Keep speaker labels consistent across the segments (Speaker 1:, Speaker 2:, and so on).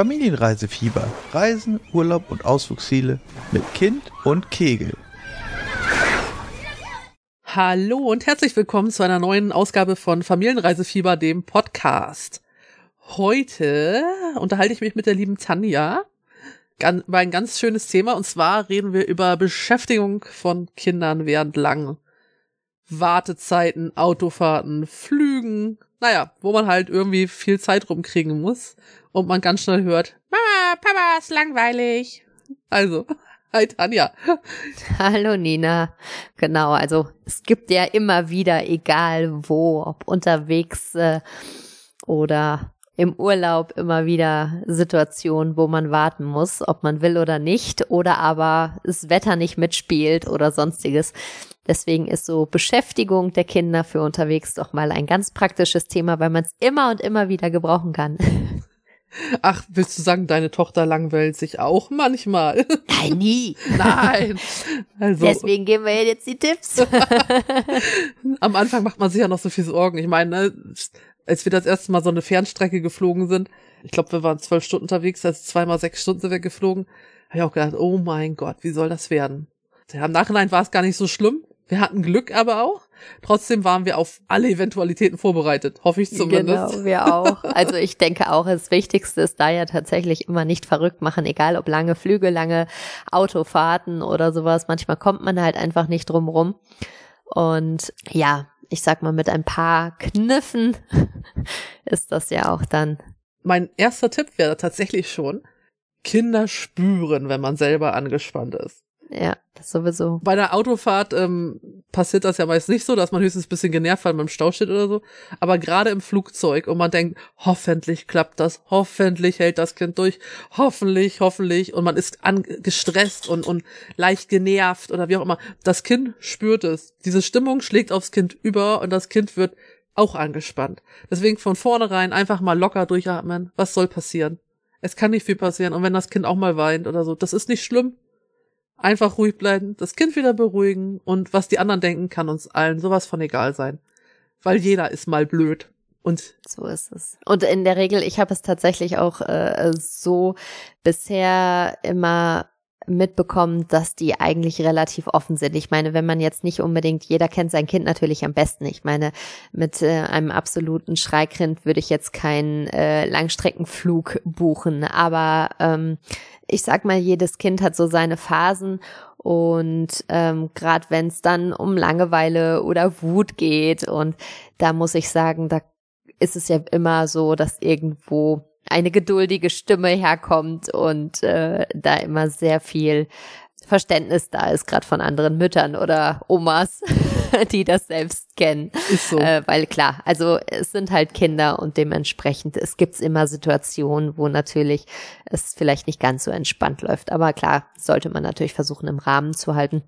Speaker 1: Familienreisefieber. Reisen, Urlaub und Ausflugsziele mit Kind und Kegel.
Speaker 2: Hallo und herzlich willkommen zu einer neuen Ausgabe von Familienreisefieber, dem Podcast. Heute unterhalte ich mich mit der lieben Tanja über ein ganz schönes Thema und zwar reden wir über Beschäftigung von Kindern während langen Wartezeiten, Autofahrten, Flügen, naja, wo man halt irgendwie viel Zeit rumkriegen muss und man ganz schnell hört, Mama, Papa, ist langweilig. Also, hi Tanja.
Speaker 3: Hallo Nina. Genau, also es gibt ja immer wieder, egal wo, ob unterwegs äh, oder im Urlaub immer wieder Situationen, wo man warten muss, ob man will oder nicht, oder aber das Wetter nicht mitspielt oder sonstiges. Deswegen ist so Beschäftigung der Kinder für unterwegs doch mal ein ganz praktisches Thema, weil man es immer und immer wieder gebrauchen kann.
Speaker 2: Ach, willst du sagen, deine Tochter langweilt sich auch manchmal?
Speaker 3: Nein, nie.
Speaker 2: Nein.
Speaker 3: Also. Deswegen geben wir jetzt die Tipps.
Speaker 2: Am Anfang macht man sich ja noch so viel Sorgen. Ich meine, ne, als wir das erste Mal so eine Fernstrecke geflogen sind, ich glaube, wir waren zwölf Stunden unterwegs, also zweimal sechs Stunden sind wir geflogen, habe ich auch gedacht, oh mein Gott, wie soll das werden? Ja, Im Nachhinein war es gar nicht so schlimm. Wir hatten Glück aber auch. Trotzdem waren wir auf alle Eventualitäten vorbereitet, hoffe ich zumindest.
Speaker 3: Genau, wir auch. Also ich denke auch, das Wichtigste ist da ja tatsächlich immer nicht verrückt machen, egal ob lange Flüge, lange Autofahrten oder sowas. Manchmal kommt man halt einfach nicht drum rum. Und ja, ich sag mal, mit ein paar Kniffen ist das ja auch dann.
Speaker 2: Mein erster Tipp wäre tatsächlich schon, Kinder spüren, wenn man selber angespannt ist.
Speaker 3: Ja, das sowieso.
Speaker 2: Bei einer Autofahrt ähm, passiert das ja meist nicht so, dass man höchstens ein bisschen genervt, weil man im Stau steht oder so. Aber gerade im Flugzeug und man denkt, hoffentlich klappt das, hoffentlich hält das Kind durch, hoffentlich, hoffentlich. Und man ist gestresst und, und leicht genervt oder wie auch immer. Das Kind spürt es. Diese Stimmung schlägt aufs Kind über und das Kind wird auch angespannt. Deswegen von vornherein einfach mal locker durchatmen. Was soll passieren? Es kann nicht viel passieren. Und wenn das Kind auch mal weint oder so, das ist nicht schlimm Einfach ruhig bleiben, das Kind wieder beruhigen und was die anderen denken, kann uns allen sowas von egal sein. Weil jeder ist mal blöd. Und
Speaker 3: so ist es. Und in der Regel, ich habe es tatsächlich auch äh, so bisher immer mitbekommen, dass die eigentlich relativ offen sind. Ich meine, wenn man jetzt nicht unbedingt, jeder kennt sein Kind natürlich am besten. Ich meine, mit äh, einem absoluten Schreikind würde ich jetzt keinen äh, Langstreckenflug buchen, aber ähm, ich sag mal, jedes Kind hat so seine Phasen und ähm, gerade wenn es dann um Langeweile oder Wut geht und da muss ich sagen, da ist es ja immer so, dass irgendwo eine geduldige Stimme herkommt und äh, da immer sehr viel Verständnis da ist, gerade von anderen Müttern oder Omas, die das selbst kennen.
Speaker 2: Ist so.
Speaker 3: Äh, weil klar, also es sind halt Kinder und dementsprechend, es gibt immer Situationen, wo natürlich es vielleicht nicht ganz so entspannt läuft. Aber klar, sollte man natürlich versuchen, im Rahmen zu halten.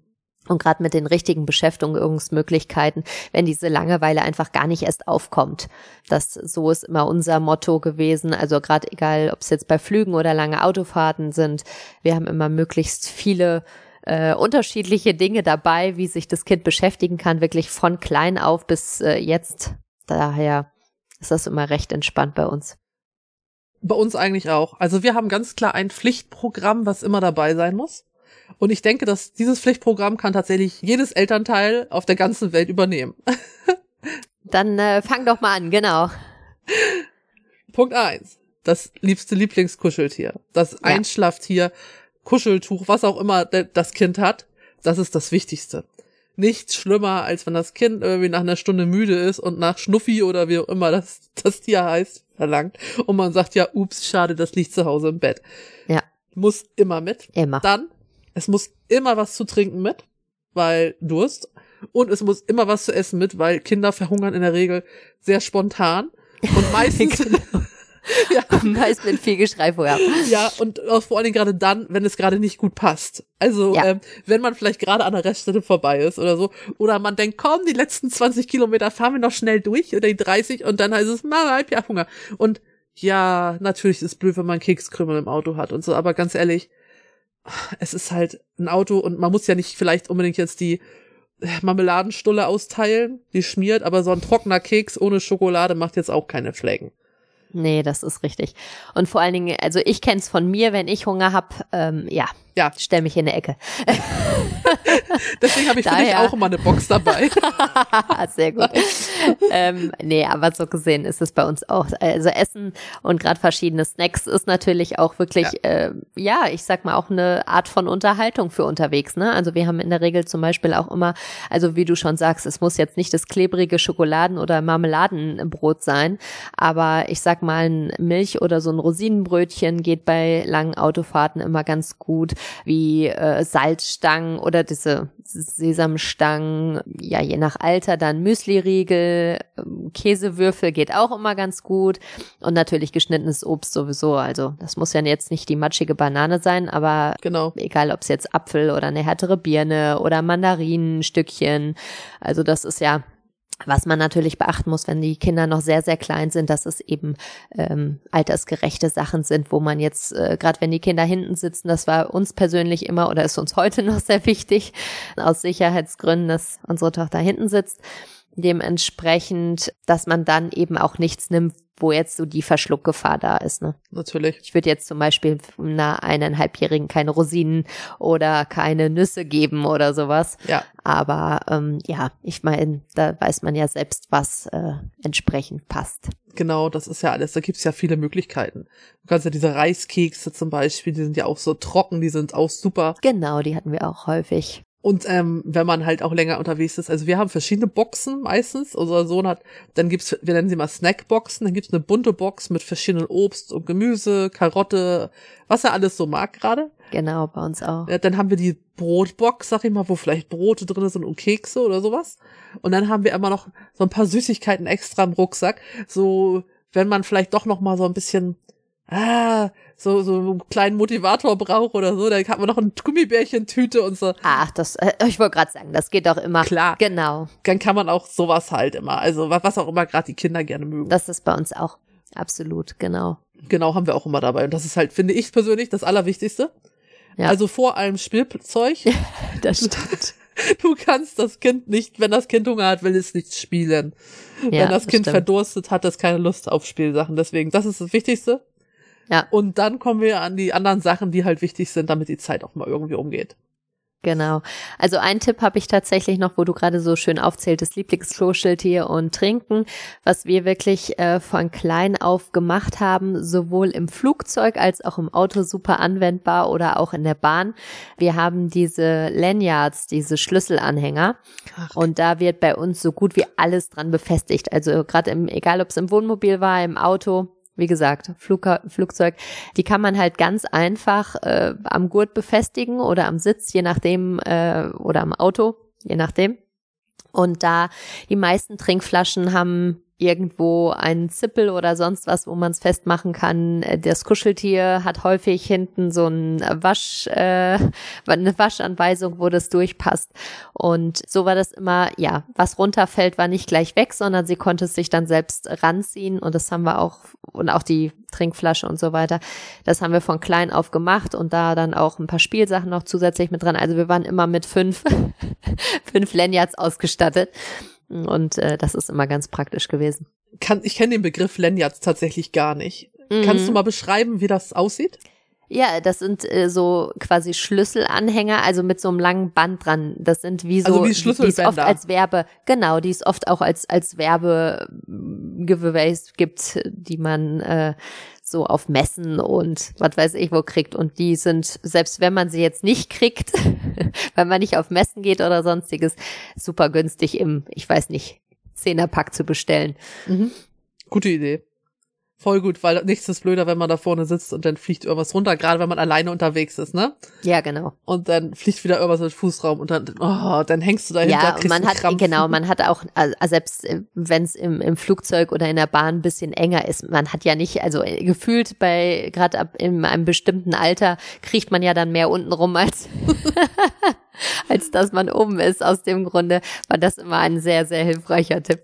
Speaker 3: Und gerade mit den richtigen Beschäftigungsmöglichkeiten, wenn diese Langeweile einfach gar nicht erst aufkommt. Das so ist immer unser Motto gewesen. Also gerade egal, ob es jetzt bei Flügen oder lange Autofahrten sind, wir haben immer möglichst viele äh, unterschiedliche Dinge dabei, wie sich das Kind beschäftigen kann, wirklich von klein auf bis äh, jetzt. Daher ist das immer recht entspannt bei uns.
Speaker 2: Bei uns eigentlich auch. Also wir haben ganz klar ein Pflichtprogramm, was immer dabei sein muss. Und ich denke, dass dieses Pflichtprogramm kann tatsächlich jedes Elternteil auf der ganzen Welt übernehmen.
Speaker 3: Dann äh, fang doch mal an, genau.
Speaker 2: Punkt eins: Das liebste Lieblingskuscheltier. Das ja. Einschlaftier, Kuscheltuch, was auch immer das Kind hat. Das ist das Wichtigste. Nichts schlimmer, als wenn das Kind irgendwie nach einer Stunde müde ist und nach Schnuffi oder wie auch immer das, das Tier heißt, verlangt. Und man sagt ja, ups, schade, das liegt zu Hause im Bett.
Speaker 3: Ja.
Speaker 2: Muss immer mit.
Speaker 3: Immer.
Speaker 2: Dann es muss immer was zu trinken mit, weil Durst. Und es muss immer was zu essen mit, weil Kinder verhungern in der Regel sehr spontan. Und meistens.
Speaker 3: genau. ja. Meist mit viel Geschrei vorher.
Speaker 2: Ja, und auch vor allen Dingen gerade dann, wenn es gerade nicht gut passt. Also, ja. ähm, wenn man vielleicht gerade an der Reststelle vorbei ist oder so. Oder man denkt, komm, die letzten 20 Kilometer fahren wir noch schnell durch oder die 30 und dann heißt es, Mama, ich hab Hunger. Und ja, natürlich ist es blöd, wenn man Kekskrümel im Auto hat und so, aber ganz ehrlich, es ist halt ein Auto und man muss ja nicht vielleicht unbedingt jetzt die Marmeladenstulle austeilen, die schmiert, aber so ein trockener Keks ohne Schokolade macht jetzt auch keine Flecken.
Speaker 3: Nee, das ist richtig. Und vor allen Dingen, also ich kenn's von mir, wenn ich Hunger hab, ähm, ja,
Speaker 2: Ja.
Speaker 3: stell mich in eine Ecke.
Speaker 2: Deswegen habe ich für dich
Speaker 3: Daher-
Speaker 2: auch immer eine Box dabei.
Speaker 3: Sehr gut. ähm, nee, aber so gesehen ist es bei uns auch. Also Essen und gerade verschiedene Snacks ist natürlich auch wirklich, ja. Äh, ja, ich sag mal auch eine Art von Unterhaltung für unterwegs. Ne? Also wir haben in der Regel zum Beispiel auch immer, also wie du schon sagst, es muss jetzt nicht das klebrige Schokoladen- oder Marmeladenbrot sein, aber ich sag mal ein Milch- oder so ein Rosinenbrötchen geht bei langen Autofahrten immer ganz gut, wie äh, Salzstangen oder diese Sesamstangen, ja je nach Alter dann Müsliriegel, ähm, Käsewürfel geht auch immer ganz gut und natürlich geschnittenes Obst sowieso. Also das muss ja jetzt nicht die matschige Banane sein, aber
Speaker 2: genau.
Speaker 3: egal ob es jetzt Apfel oder eine härtere Birne oder Mandarinenstückchen. Also das ist ja was man natürlich beachten muss, wenn die Kinder noch sehr, sehr klein sind, dass es eben ähm, altersgerechte Sachen sind, wo man jetzt, äh, gerade wenn die Kinder hinten sitzen, das war uns persönlich immer oder ist uns heute noch sehr wichtig, aus Sicherheitsgründen, dass unsere Tochter hinten sitzt. Dementsprechend, dass man dann eben auch nichts nimmt, wo jetzt so die Verschluckgefahr da ist. Ne?
Speaker 2: Natürlich.
Speaker 3: Ich würde jetzt zum Beispiel einer eineinhalbjährigen keine Rosinen oder keine Nüsse geben oder sowas.
Speaker 2: Ja.
Speaker 3: Aber ähm, ja, ich meine, da weiß man ja selbst, was äh, entsprechend passt.
Speaker 2: Genau, das ist ja alles. Da gibt's ja viele Möglichkeiten. Du kannst ja diese Reiskekse zum Beispiel, die sind ja auch so trocken, die sind auch super.
Speaker 3: Genau, die hatten wir auch häufig.
Speaker 2: Und ähm, wenn man halt auch länger unterwegs ist, also wir haben verschiedene Boxen meistens. Unser Sohn hat, dann gibt's, wir nennen sie mal Snackboxen, dann gibt's eine bunte Box mit verschiedenen Obst und Gemüse, Karotte, was er alles so mag gerade.
Speaker 3: Genau, bei uns auch.
Speaker 2: Ja, dann haben wir die Brotbox, sag ich mal, wo vielleicht Brote drin sind und Kekse oder sowas. Und dann haben wir immer noch so ein paar Süßigkeiten extra im Rucksack. So, wenn man vielleicht doch noch mal so ein bisschen, ah, so, so einen kleinen Motivator braucht oder so, dann hat man noch ein Gummibärchentüte und so.
Speaker 3: Ach, das, äh, ich wollte gerade sagen, das geht doch immer.
Speaker 2: Klar.
Speaker 3: Genau,
Speaker 2: Dann kann man auch sowas halt immer. Also, wa- was auch immer gerade die Kinder gerne mögen.
Speaker 3: das ist bei uns auch. Absolut, genau.
Speaker 2: Genau, haben wir auch immer dabei. Und das ist halt, finde ich persönlich, das Allerwichtigste.
Speaker 3: Ja.
Speaker 2: Also vor allem Spielzeug.
Speaker 3: Das stimmt.
Speaker 2: Du kannst das Kind nicht, wenn das Kind Hunger hat, will es nicht spielen.
Speaker 3: Ja,
Speaker 2: wenn das Kind
Speaker 3: stimmt.
Speaker 2: verdurstet, hat es keine Lust auf Spielsachen. Deswegen, das ist das Wichtigste.
Speaker 3: Ja.
Speaker 2: Und dann kommen wir an die anderen Sachen, die halt wichtig sind, damit die Zeit auch mal irgendwie umgeht.
Speaker 3: Genau. Also ein Tipp habe ich tatsächlich noch, wo du gerade so schön aufzähltest, Lieblingskloschildtier und Trinken, was wir wirklich äh, von klein auf gemacht haben, sowohl im Flugzeug als auch im Auto super anwendbar oder auch in der Bahn. Wir haben diese Lanyards, diese Schlüsselanhänger
Speaker 2: Ach,
Speaker 3: und da wird bei uns so gut wie alles dran befestigt. Also gerade im, egal ob es im Wohnmobil war, im Auto, wie gesagt, Flug, Flugzeug, die kann man halt ganz einfach äh, am Gurt befestigen oder am Sitz, je nachdem, äh, oder am Auto, je nachdem. Und da die meisten Trinkflaschen haben irgendwo einen Zippel oder sonst was, wo man es festmachen kann. Äh, Das Kuscheltier hat häufig hinten so ein Wasch, äh, eine Waschanweisung, wo das durchpasst. Und so war das immer, ja, was runterfällt, war nicht gleich weg, sondern sie konnte es sich dann selbst ranziehen. Und das haben wir auch, und auch die Trinkflasche und so weiter. Das haben wir von klein auf gemacht und da dann auch ein paar Spielsachen noch zusätzlich mit dran. Also wir waren immer mit fünf, fünf Lanyards ausgestattet. Und äh, das ist immer ganz praktisch gewesen.
Speaker 2: kann, ich kenne den Begriff Lanyards tatsächlich gar nicht. Kannst
Speaker 3: Mhm.
Speaker 2: du mal beschreiben, wie das aussieht?
Speaker 3: Ja, das sind äh, so quasi Schlüsselanhänger, also mit so einem langen Band dran. Das sind wie so,
Speaker 2: Also wie
Speaker 3: die- es oft als Werbe, genau, die es oft auch als als Werbe Giveaways gibt, die man äh, so auf Messen und was weiß ich wo kriegt. Und die sind, selbst wenn man sie jetzt nicht kriegt, weil man nicht auf Messen geht oder sonstiges, super günstig im, ich weiß nicht, Zehnerpack zu bestellen.
Speaker 2: Gute Idee. Voll gut, weil nichts ist blöder, wenn man da vorne sitzt und dann fliegt irgendwas runter, gerade wenn man alleine unterwegs ist, ne?
Speaker 3: Ja, genau.
Speaker 2: Und dann fliegt wieder irgendwas den Fußraum und dann, oh, dann hängst du dahinter,
Speaker 3: Ja, und man hat,
Speaker 2: Krampf.
Speaker 3: genau, man hat auch, also selbst wenn es im, im Flugzeug oder in der Bahn ein bisschen enger ist, man hat ja nicht, also äh, gefühlt bei, gerade ab in einem bestimmten Alter, kriegt man ja dann mehr unten rum als, als dass man oben ist. Aus dem Grunde war das immer ein sehr, sehr hilfreicher Tipp.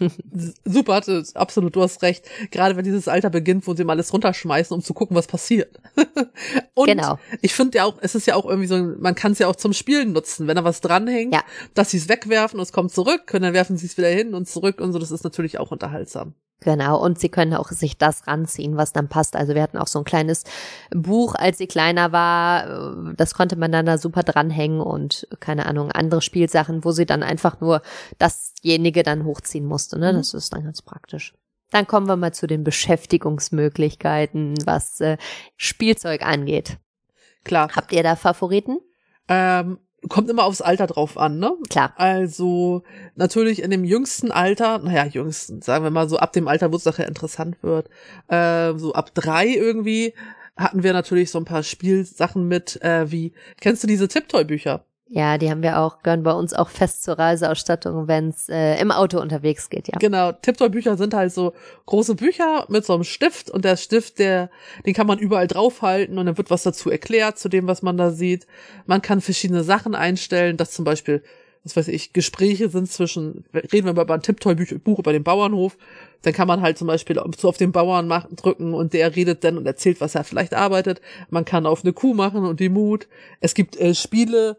Speaker 2: Super, absolut, du hast recht. Gerade wenn dieses Alter beginnt, wo sie mal alles runterschmeißen, um zu gucken, was passiert. und
Speaker 3: Genau.
Speaker 2: ich finde ja auch, es ist ja auch irgendwie so, man kann es ja auch zum Spielen nutzen, wenn da was dranhängt,
Speaker 3: Ja.
Speaker 2: dass sie es wegwerfen und es kommt zurück und dann werfen sie es wieder hin und zurück und so, das ist natürlich auch unterhaltsam.
Speaker 3: Genau, und sie können auch sich das ranziehen, was dann passt. Also wir hatten auch so ein kleines Buch, als sie kleiner war. Das konnte man dann da super dranhängen und keine Ahnung, andere Spielsachen, wo sie dann einfach nur dasjenige dann hochziehen musste. Ne?
Speaker 2: Mhm.
Speaker 3: Das ist dann ganz praktisch. Dann kommen wir mal zu den Beschäftigungsmöglichkeiten, was äh, Spielzeug angeht.
Speaker 2: Klar.
Speaker 3: Habt ihr da Favoriten?
Speaker 2: Ähm, kommt immer aufs Alter drauf an, ne?
Speaker 3: Klar.
Speaker 2: Also natürlich in dem jüngsten Alter, naja, jüngsten, sagen wir mal so ab dem Alter, wo es nachher interessant wird, äh, so ab drei irgendwie hatten wir natürlich so ein paar Spielsachen mit, äh, wie, kennst du diese Tiptoy-Bücher?
Speaker 3: Ja, die haben wir auch, gehören bei uns auch fest zur Reiseausstattung, wenn es äh, im Auto unterwegs geht, ja.
Speaker 2: Genau, Tiptoy-Bücher sind halt so große Bücher mit so einem Stift und der Stift, der, den kann man überall draufhalten und dann wird was dazu erklärt zu dem, was man da sieht. Man kann verschiedene Sachen einstellen, dass zum Beispiel, was weiß ich, Gespräche sind zwischen, reden wir mal über ein Tiptoy-Buch über den Bauernhof, dann kann man halt zum Beispiel so auf den Bauern machen, drücken und der redet dann und erzählt, was er vielleicht arbeitet. Man kann auf eine Kuh machen und die Mut. Es gibt äh, Spiele,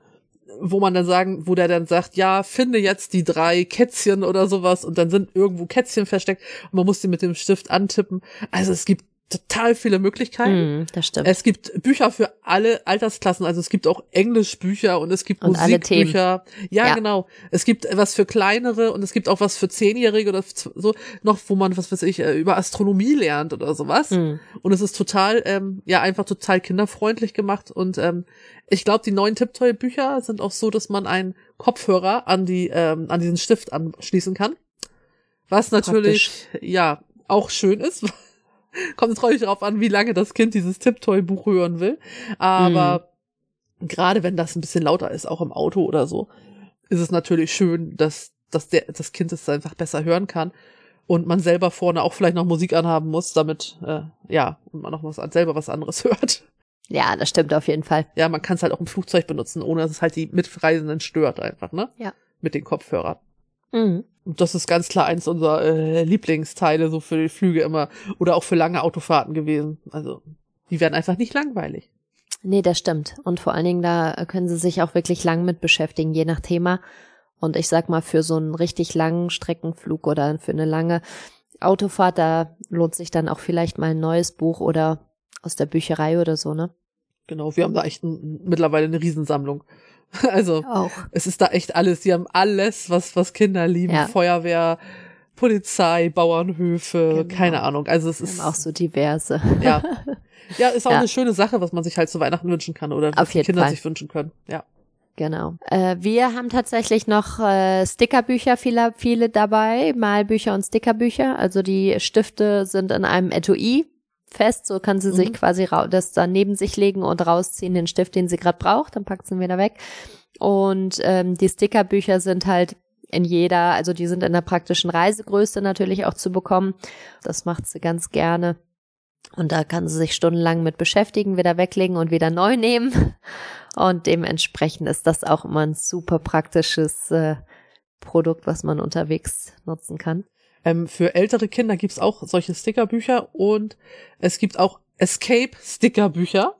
Speaker 2: wo man dann sagen, wo der dann sagt, ja, finde jetzt die drei Kätzchen oder sowas und dann sind irgendwo Kätzchen versteckt und man muss die mit dem Stift antippen. Also es gibt total viele Möglichkeiten.
Speaker 3: Mm, das stimmt.
Speaker 2: Es gibt Bücher für alle Altersklassen, also es gibt auch Englischbücher und es gibt
Speaker 3: Und.
Speaker 2: Musikbücher. Ja,
Speaker 3: Ja.
Speaker 2: genau. Es gibt was für kleinere und es gibt auch was für Zehnjährige oder so, noch, wo man, was weiß ich, äh, über Astronomie lernt oder sowas.
Speaker 3: Mm.
Speaker 2: Und es ist total, ähm, ja, einfach total kinderfreundlich gemacht. Und ähm, ich glaube, die neuen Tiptoy-Bücher sind auch so, dass man einen Kopfhörer an die, ähm, an diesen Stift anschließen kann. Was natürlich, ja, auch schön ist. Kommt jetzt natürlich darauf an, wie lange das Kind dieses Tiptoy-Buch hören will. Aber gerade wenn das ein bisschen lauter ist, auch im Auto oder so, ist es natürlich schön, dass, dass der, das Kind es einfach besser hören kann. Und man selber vorne auch vielleicht noch Musik anhaben muss, damit, äh, ja, und man noch was, selber was anderes hört.
Speaker 3: Ja, das stimmt auf jeden Fall.
Speaker 2: Ja, man kann es halt auch im Flugzeug benutzen, ohne dass es halt die Mitreisenden stört einfach, ne?
Speaker 3: Ja.
Speaker 2: Mit den Kopfhörern.
Speaker 3: Mhm.
Speaker 2: Das ist ganz klar eins unserer äh, Lieblingsteile so für die Flüge immer oder auch für lange Autofahrten gewesen. Also die werden einfach nicht langweilig.
Speaker 3: Nee, das stimmt. Und vor allen Dingen, da können sie sich auch wirklich lang mit beschäftigen, je nach Thema. Und ich sag mal, für so einen richtig langen Streckenflug oder für eine lange Autofahrt, da lohnt sich dann auch vielleicht mal ein neues Buch oder aus der Bücherei oder so, ne?
Speaker 2: Genau, wir haben da echt ein, mittlerweile eine Riesensammlung. Also
Speaker 3: Auch.
Speaker 2: es ist da echt alles. Die haben alles, was was Kinder lieben.
Speaker 3: Ja.
Speaker 2: Feuerwehr, Polizei, Bauernhöfe,
Speaker 3: Genau.
Speaker 2: keine Ahnung. Also es ist
Speaker 3: auch so diverse.
Speaker 2: ja. Ja, ist auch
Speaker 3: Ja.
Speaker 2: eine schöne Sache, was man sich halt zu Weihnachten wünschen kann oder was die Kinder
Speaker 3: Fall.
Speaker 2: sich wünschen können. Ja.
Speaker 3: Genau. Äh, wir haben tatsächlich noch äh, Stickerbücher, viele, viele dabei, Malbücher und Stickerbücher. Also die Stifte sind in einem Etui fest, so kann sie sich
Speaker 2: Mhm.
Speaker 3: quasi rau- das dann neben sich legen und rausziehen, den Stift, den sie gerade braucht, dann packt sie ihn wieder weg. Und ähm, die Stickerbücher sind halt in jeder, also die sind in der praktischen Reisegröße natürlich auch zu bekommen. Das macht sie ganz gerne. Und da kann sie sich stundenlang mit beschäftigen, wieder weglegen und wieder neu nehmen. Und dementsprechend ist das auch immer ein super praktisches äh, Produkt, was man unterwegs nutzen kann.
Speaker 2: Ähm, für ältere Kinder gibt's auch solche Stickerbücher und es gibt auch Escape-Stickerbücher.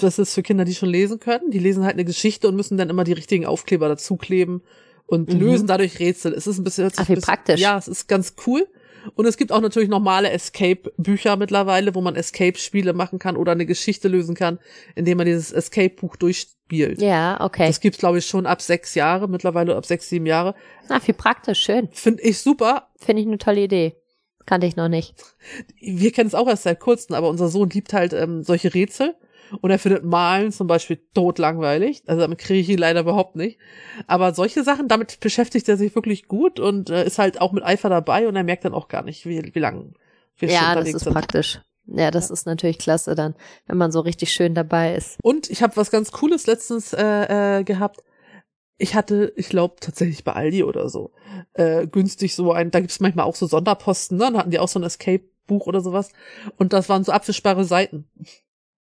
Speaker 2: Das ist für Kinder, die schon lesen können. Die lesen halt eine Geschichte und müssen dann immer die richtigen Aufkleber dazukleben und
Speaker 3: Mhm.
Speaker 2: lösen dadurch Rätsel. Es ist ein bisschen,
Speaker 3: Ach, wie
Speaker 2: bisschen
Speaker 3: praktisch.
Speaker 2: Ja, es ist ganz cool. Und es gibt auch natürlich normale Escape-Bücher mittlerweile, wo man Escape-Spiele machen kann oder eine Geschichte lösen kann, indem man dieses Escape-Buch durchspielt.
Speaker 3: Ja, okay.
Speaker 2: Das gibt's, glaube ich, schon ab sechs Jahre, mittlerweile ab sechs, sieben Jahre.
Speaker 3: Ach, wie praktisch, schön.
Speaker 2: Finde ich super.
Speaker 3: Finde ich eine tolle Idee. Kannte ich noch nicht.
Speaker 2: wir kennen es auch erst seit kurzem, aber unser Sohn liebt halt ähm, solche Rätsel. Und er findet Malen zum Beispiel totlangweilig. Also damit kriege ich ihn leider überhaupt nicht. Aber solche Sachen, damit beschäftigt er sich wirklich gut und äh, ist halt auch mit Eifer dabei und er merkt dann auch gar nicht, wie, wie lang wir schon
Speaker 3: Ja, das
Speaker 2: unterwegs
Speaker 3: ist
Speaker 2: sind.
Speaker 3: praktisch. Ja, das ist natürlich klasse dann, wenn man so richtig schön dabei ist.
Speaker 2: Und ich habe was ganz Cooles letztens äh, äh, gehabt. Ich hatte, ich glaube tatsächlich bei Aldi oder so, äh, günstig so ein, da gibt's manchmal auch so Sonderposten, ne? Dann hatten die auch so ein Escape-Buch oder sowas. Und das waren so abwischbare Seiten.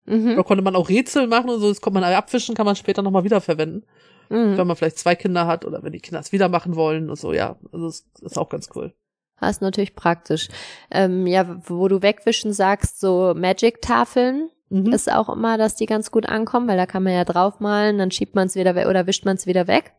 Speaker 3: Mhm.
Speaker 2: Da konnte man auch Rätsel machen und so, das konnte man abwischen, kann man später nochmal wiederverwenden.
Speaker 3: Mhm.
Speaker 2: Wenn man vielleicht zwei Kinder hat oder wenn die Kinder es wieder machen wollen und so, ja. Also das ist auch ganz cool.
Speaker 3: Das ist natürlich praktisch. Ähm, ja, wo du wegwischen sagst, so Magic-Tafeln
Speaker 2: Mhm.
Speaker 3: ist auch immer, dass die ganz gut ankommen, weil da kann man ja draufmalen, dann schiebt man es wieder weg oder wischt man es wieder weg.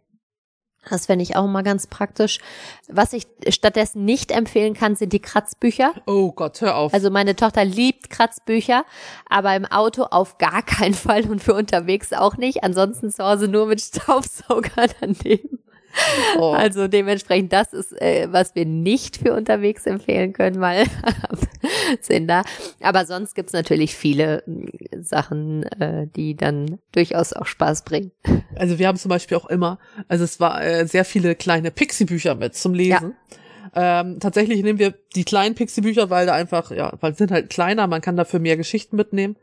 Speaker 3: Das fände ich auch mal ganz praktisch. Was ich stattdessen nicht empfehlen kann, sind die Kratzbücher.
Speaker 2: Oh Gott, hör auf.
Speaker 3: Also meine Tochter liebt Kratzbücher, aber im Auto auf gar keinen Fall und für unterwegs auch nicht. Ansonsten zu Hause nur mit Staubsauger daneben. Oh. Also dementsprechend, das ist, äh, was wir nicht für unterwegs empfehlen können, mal sind da. Aber sonst gibt's natürlich viele äh, Sachen, äh, die dann durchaus auch Spaß bringen.
Speaker 2: Also wir haben zum Beispiel auch immer, also es war äh, sehr viele kleine Pixie-Bücher mit zum Lesen. Ja. Ähm, tatsächlich nehmen wir die kleinen Pixie-Bücher, weil da einfach, ja, weil sie sind halt kleiner, man kann dafür mehr Geschichten mitnehmen.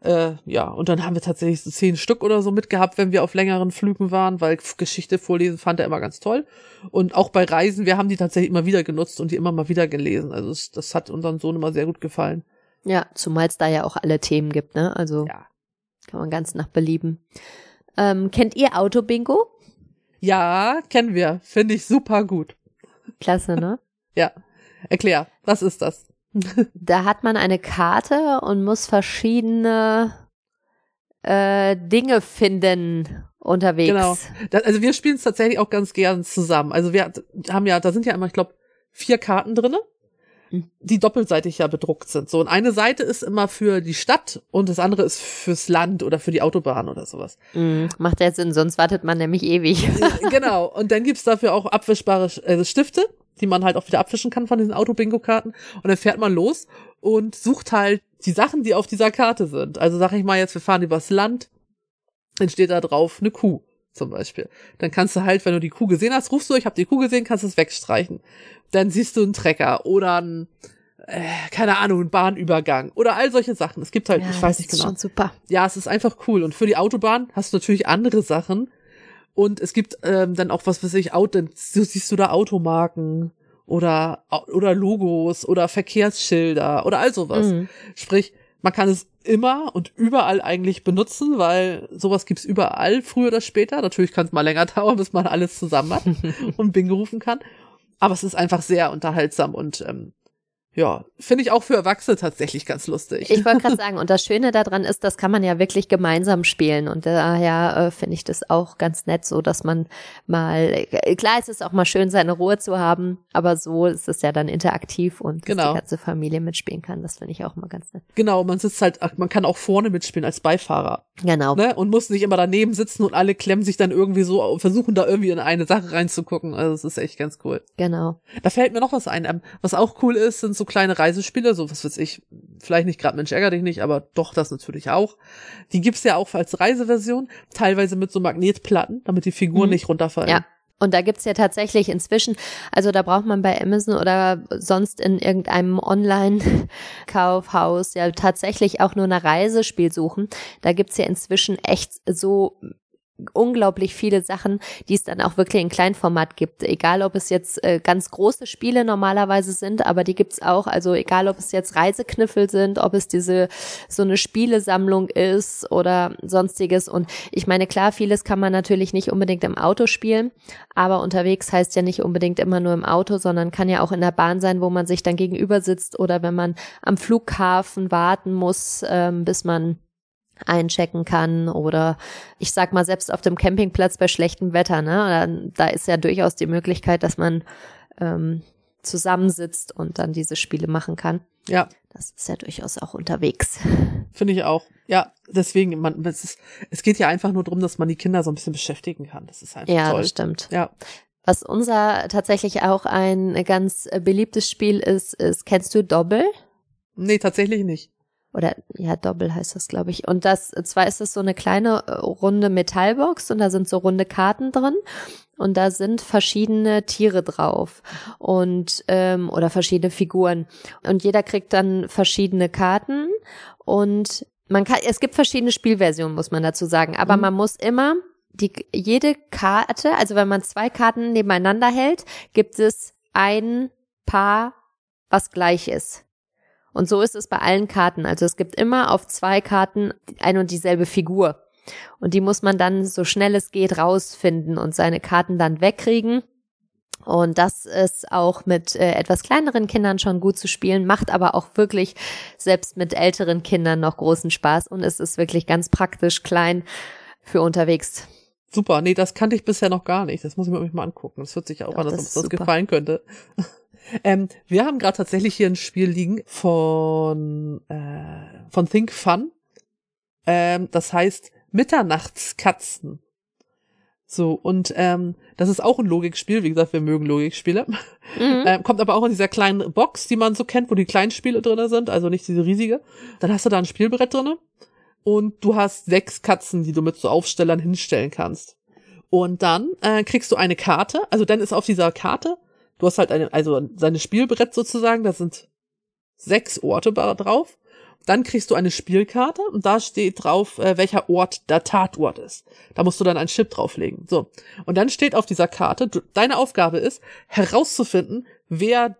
Speaker 2: Äh, ja, und dann haben wir tatsächlich so zehn Stück oder so mitgehabt, wenn wir auf längeren Flügen waren, weil Geschichte vorlesen fand er immer ganz toll. Und auch bei Reisen, wir haben die tatsächlich immer wieder genutzt und die immer mal wieder gelesen. Also das, das hat unseren Sohn immer sehr gut gefallen.
Speaker 3: Ja, zumal es da ja auch alle Themen gibt, ne? Also ja. kann man ganz nach Belieben. Ähm, kennt ihr Autobingo?
Speaker 2: Ja, kennen wir. Finde ich super gut.
Speaker 3: Klasse, ne?
Speaker 2: ja. Erklär, was ist das?
Speaker 3: Da hat man eine Karte und muss verschiedene äh, Dinge finden unterwegs. Genau.
Speaker 2: Das, also wir spielen es tatsächlich auch ganz gern zusammen. Also wir haben ja, da sind ja immer, ich glaube, vier Karten drinne, hm. die doppelseitig ja bedruckt sind. So und eine Seite ist immer für die Stadt und das andere ist fürs Land oder für die Autobahn oder sowas.
Speaker 3: Mhm. Macht ja Sinn, sonst wartet man nämlich ewig.
Speaker 2: genau. Und dann gibt's dafür auch abwischbare äh, Stifte die man halt auch wieder abwischen kann von diesen Auto-Bingo-Karten. Und dann fährt man los und sucht halt die Sachen, die auf dieser Karte sind. Also sag ich mal jetzt, wir fahren übers Land, dann steht da drauf eine Kuh zum Beispiel. Dann kannst du halt, wenn du die Kuh gesehen hast, rufst du, ich habe die Kuh gesehen, kannst es wegstreichen. Dann siehst du einen Trecker oder ein, äh, keine Ahnung, einen Bahnübergang oder all solche Sachen. Es gibt halt, ja, ich weiß nicht genau. Das ist
Speaker 3: Schon super.
Speaker 2: Ja, es ist einfach cool. Und für die Autobahn hast du natürlich andere Sachen, und es gibt ähm, dann auch was, was ich, dann siehst du da Automarken oder, oder Logos oder Verkehrsschilder oder all sowas. Mhm. Sprich, man kann es immer und überall eigentlich benutzen, weil sowas gibt's überall, früher oder später. Natürlich kann es mal länger dauern, bis man alles zusammen hat und Bing rufen kann. Aber es ist einfach sehr unterhaltsam und ähm, ja, finde ich auch für Erwachsene tatsächlich ganz lustig.
Speaker 3: Ich wollte gerade sagen, und das Schöne daran ist, das kann man ja wirklich gemeinsam spielen. Und daher äh, finde ich das auch ganz nett, so dass man mal, äh, klar ist es auch mal schön, seine Ruhe zu haben, aber so ist es ja dann interaktiv und genau. die ganze Familie mitspielen kann. Das finde ich auch mal ganz nett.
Speaker 2: Genau, man sitzt halt, man kann auch vorne mitspielen als Beifahrer.
Speaker 3: Genau.
Speaker 2: Ne? Und muss nicht immer daneben sitzen und alle klemmen sich dann irgendwie so, versuchen da irgendwie in eine Sache reinzugucken. Also das ist echt ganz cool.
Speaker 3: Genau.
Speaker 2: Da fällt mir noch was ein. Ähm, was auch cool ist, sind so kleine Reisespiele, so was weiß ich, vielleicht nicht gerade Mensch ärger dich nicht, aber doch das natürlich auch. Die gibt's ja auch als Reiseversion, teilweise mit so Magnetplatten, damit die Figuren mhm. nicht runterfallen.
Speaker 3: Ja. Und da gibt's ja tatsächlich inzwischen, also da braucht man bei Amazon oder sonst in irgendeinem Online-Kaufhaus ja tatsächlich auch nur eine Reisespiel suchen. Da gibt's ja inzwischen echt so unglaublich viele Sachen, die es dann auch wirklich in Kleinformat gibt. Egal, ob es jetzt äh, ganz große Spiele normalerweise sind, aber die gibt's auch. Also egal, ob es jetzt Reisekniffel sind, ob es diese so eine Spielesammlung ist oder sonstiges. Und ich meine, klar, vieles kann man natürlich nicht unbedingt im Auto spielen, aber unterwegs heißt ja nicht unbedingt immer nur im Auto, sondern kann ja auch in der Bahn sein, wo man sich dann gegenüber sitzt oder wenn man am Flughafen warten muss, ähm, bis man einchecken kann oder ich sag mal selbst auf dem Campingplatz bei schlechtem Wetter, ne? Da, da ist ja durchaus die Möglichkeit, dass man ähm, zusammensitzt und dann diese Spiele machen kann.
Speaker 2: Ja.
Speaker 3: Das ist ja durchaus auch unterwegs.
Speaker 2: Finde ich auch. Ja, deswegen, man, es, ist, es geht ja einfach nur darum, dass man die Kinder so ein bisschen beschäftigen kann. Das ist einfach
Speaker 3: ja,
Speaker 2: toll.
Speaker 3: Ja, das stimmt.
Speaker 2: Ja.
Speaker 3: Was unser tatsächlich auch ein ganz beliebtes Spiel ist, ist, kennst du Doppel?
Speaker 2: Nee, tatsächlich nicht
Speaker 3: oder ja, Doppel heißt das, glaube ich. Und das, zwar ist es so eine kleine äh, runde Metallbox und da sind so runde Karten drin und da sind verschiedene Tiere drauf und ähm, oder verschiedene Figuren und jeder kriegt dann verschiedene Karten und man kann, es gibt verschiedene Spielversionen, muss man dazu sagen, aber mhm. man muss immer die jede Karte, also wenn man zwei Karten nebeneinander hält, gibt es ein Paar, was gleich ist. Und so ist es bei allen Karten. Also es gibt immer auf zwei Karten ein und dieselbe Figur. Und die muss man dann so schnell es geht rausfinden und seine Karten dann wegkriegen. Und das ist auch mit äh, etwas kleineren Kindern schon gut zu spielen, macht aber auch wirklich selbst mit älteren Kindern noch großen Spaß und es ist wirklich ganz praktisch klein für unterwegs.
Speaker 2: Super, nee, das kannte ich bisher noch gar nicht. Das muss ich mir mal angucken. Das hört sich auch
Speaker 3: Doch,
Speaker 2: an, als
Speaker 3: das
Speaker 2: ob das
Speaker 3: super.
Speaker 2: gefallen könnte. Ähm, wir haben gerade tatsächlich hier ein Spiel liegen von, äh, von Think Fun. Ähm, das heißt Mitternachtskatzen. So, und ähm, das ist auch ein Logikspiel. Wie gesagt, wir mögen Logikspiele.
Speaker 3: Mhm.
Speaker 2: Ähm, kommt aber auch in dieser kleinen Box, die man so kennt, wo die kleinen Spiele drinne sind, also nicht diese riesige. Dann hast du da ein Spielbrett drinne und du hast sechs Katzen, die du mit so Aufstellern hinstellen kannst. Und dann äh, kriegst du eine Karte, also dann ist auf dieser Karte, du hast halt eine, also seine Spielbrett sozusagen, da sind sechs Orte drauf. Dann kriegst du eine Spielkarte und da steht drauf, äh, welcher Ort der Tatort ist. Da musst du dann ein Chip drauflegen. So. Und dann steht auf dieser Karte, du, deine Aufgabe ist, herauszufinden, wer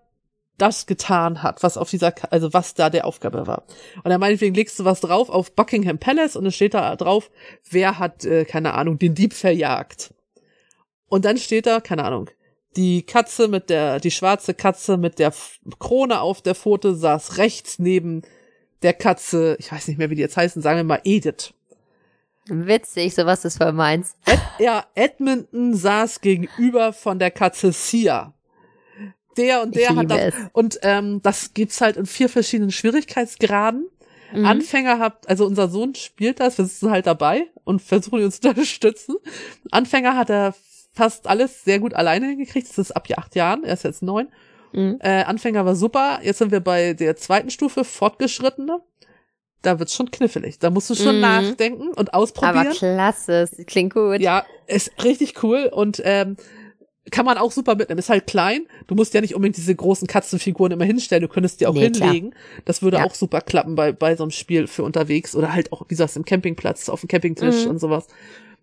Speaker 2: das getan hat, was auf dieser, also was da der Aufgabe war. Und dann meinetwegen legst du was drauf auf Buckingham Palace und dann steht da drauf, wer hat, äh, keine Ahnung, den Dieb verjagt. Und dann steht da, keine Ahnung, die Katze mit der, die schwarze Katze mit der Krone auf der Pfote saß rechts neben der Katze, ich weiß nicht mehr, wie die jetzt heißen, sagen wir mal Edith.
Speaker 3: Witzig, sowas ist voll meins.
Speaker 2: Ed, ja, Edmonton saß gegenüber von der Katze Sia. Der und der hat das.
Speaker 3: es.
Speaker 2: Und ähm, das gibt's halt in vier verschiedenen Schwierigkeitsgraden.
Speaker 3: Mhm.
Speaker 2: Anfänger habt, also unser Sohn spielt das, wir sitzen halt dabei und versuchen ihn zu unterstützen. Anfänger hat er fast alles sehr gut alleine hingekriegt. Das ist ab acht Jahren, er ist jetzt neun.
Speaker 3: Mhm.
Speaker 2: Äh, Anfänger war super. Jetzt sind wir bei der zweiten Stufe, Fortgeschrittene. Da wird's schon knifflig. Da musst du schon
Speaker 3: Mhm.
Speaker 2: nachdenken und ausprobieren.
Speaker 3: Aber klasse, klingt gut.
Speaker 2: Ja, ist richtig cool und ähm, kann man auch super mitnehmen. Ist halt klein. Du musst ja nicht unbedingt diese großen Katzenfiguren immer hinstellen. Du könntest die auch
Speaker 3: Nee, klar.
Speaker 2: hinlegen. Das würde
Speaker 3: Ja.
Speaker 2: auch super klappen bei, bei so einem Spiel für unterwegs oder halt auch, wie gesagt, im Campingplatz, auf dem Campingtisch
Speaker 3: Mhm.
Speaker 2: und sowas.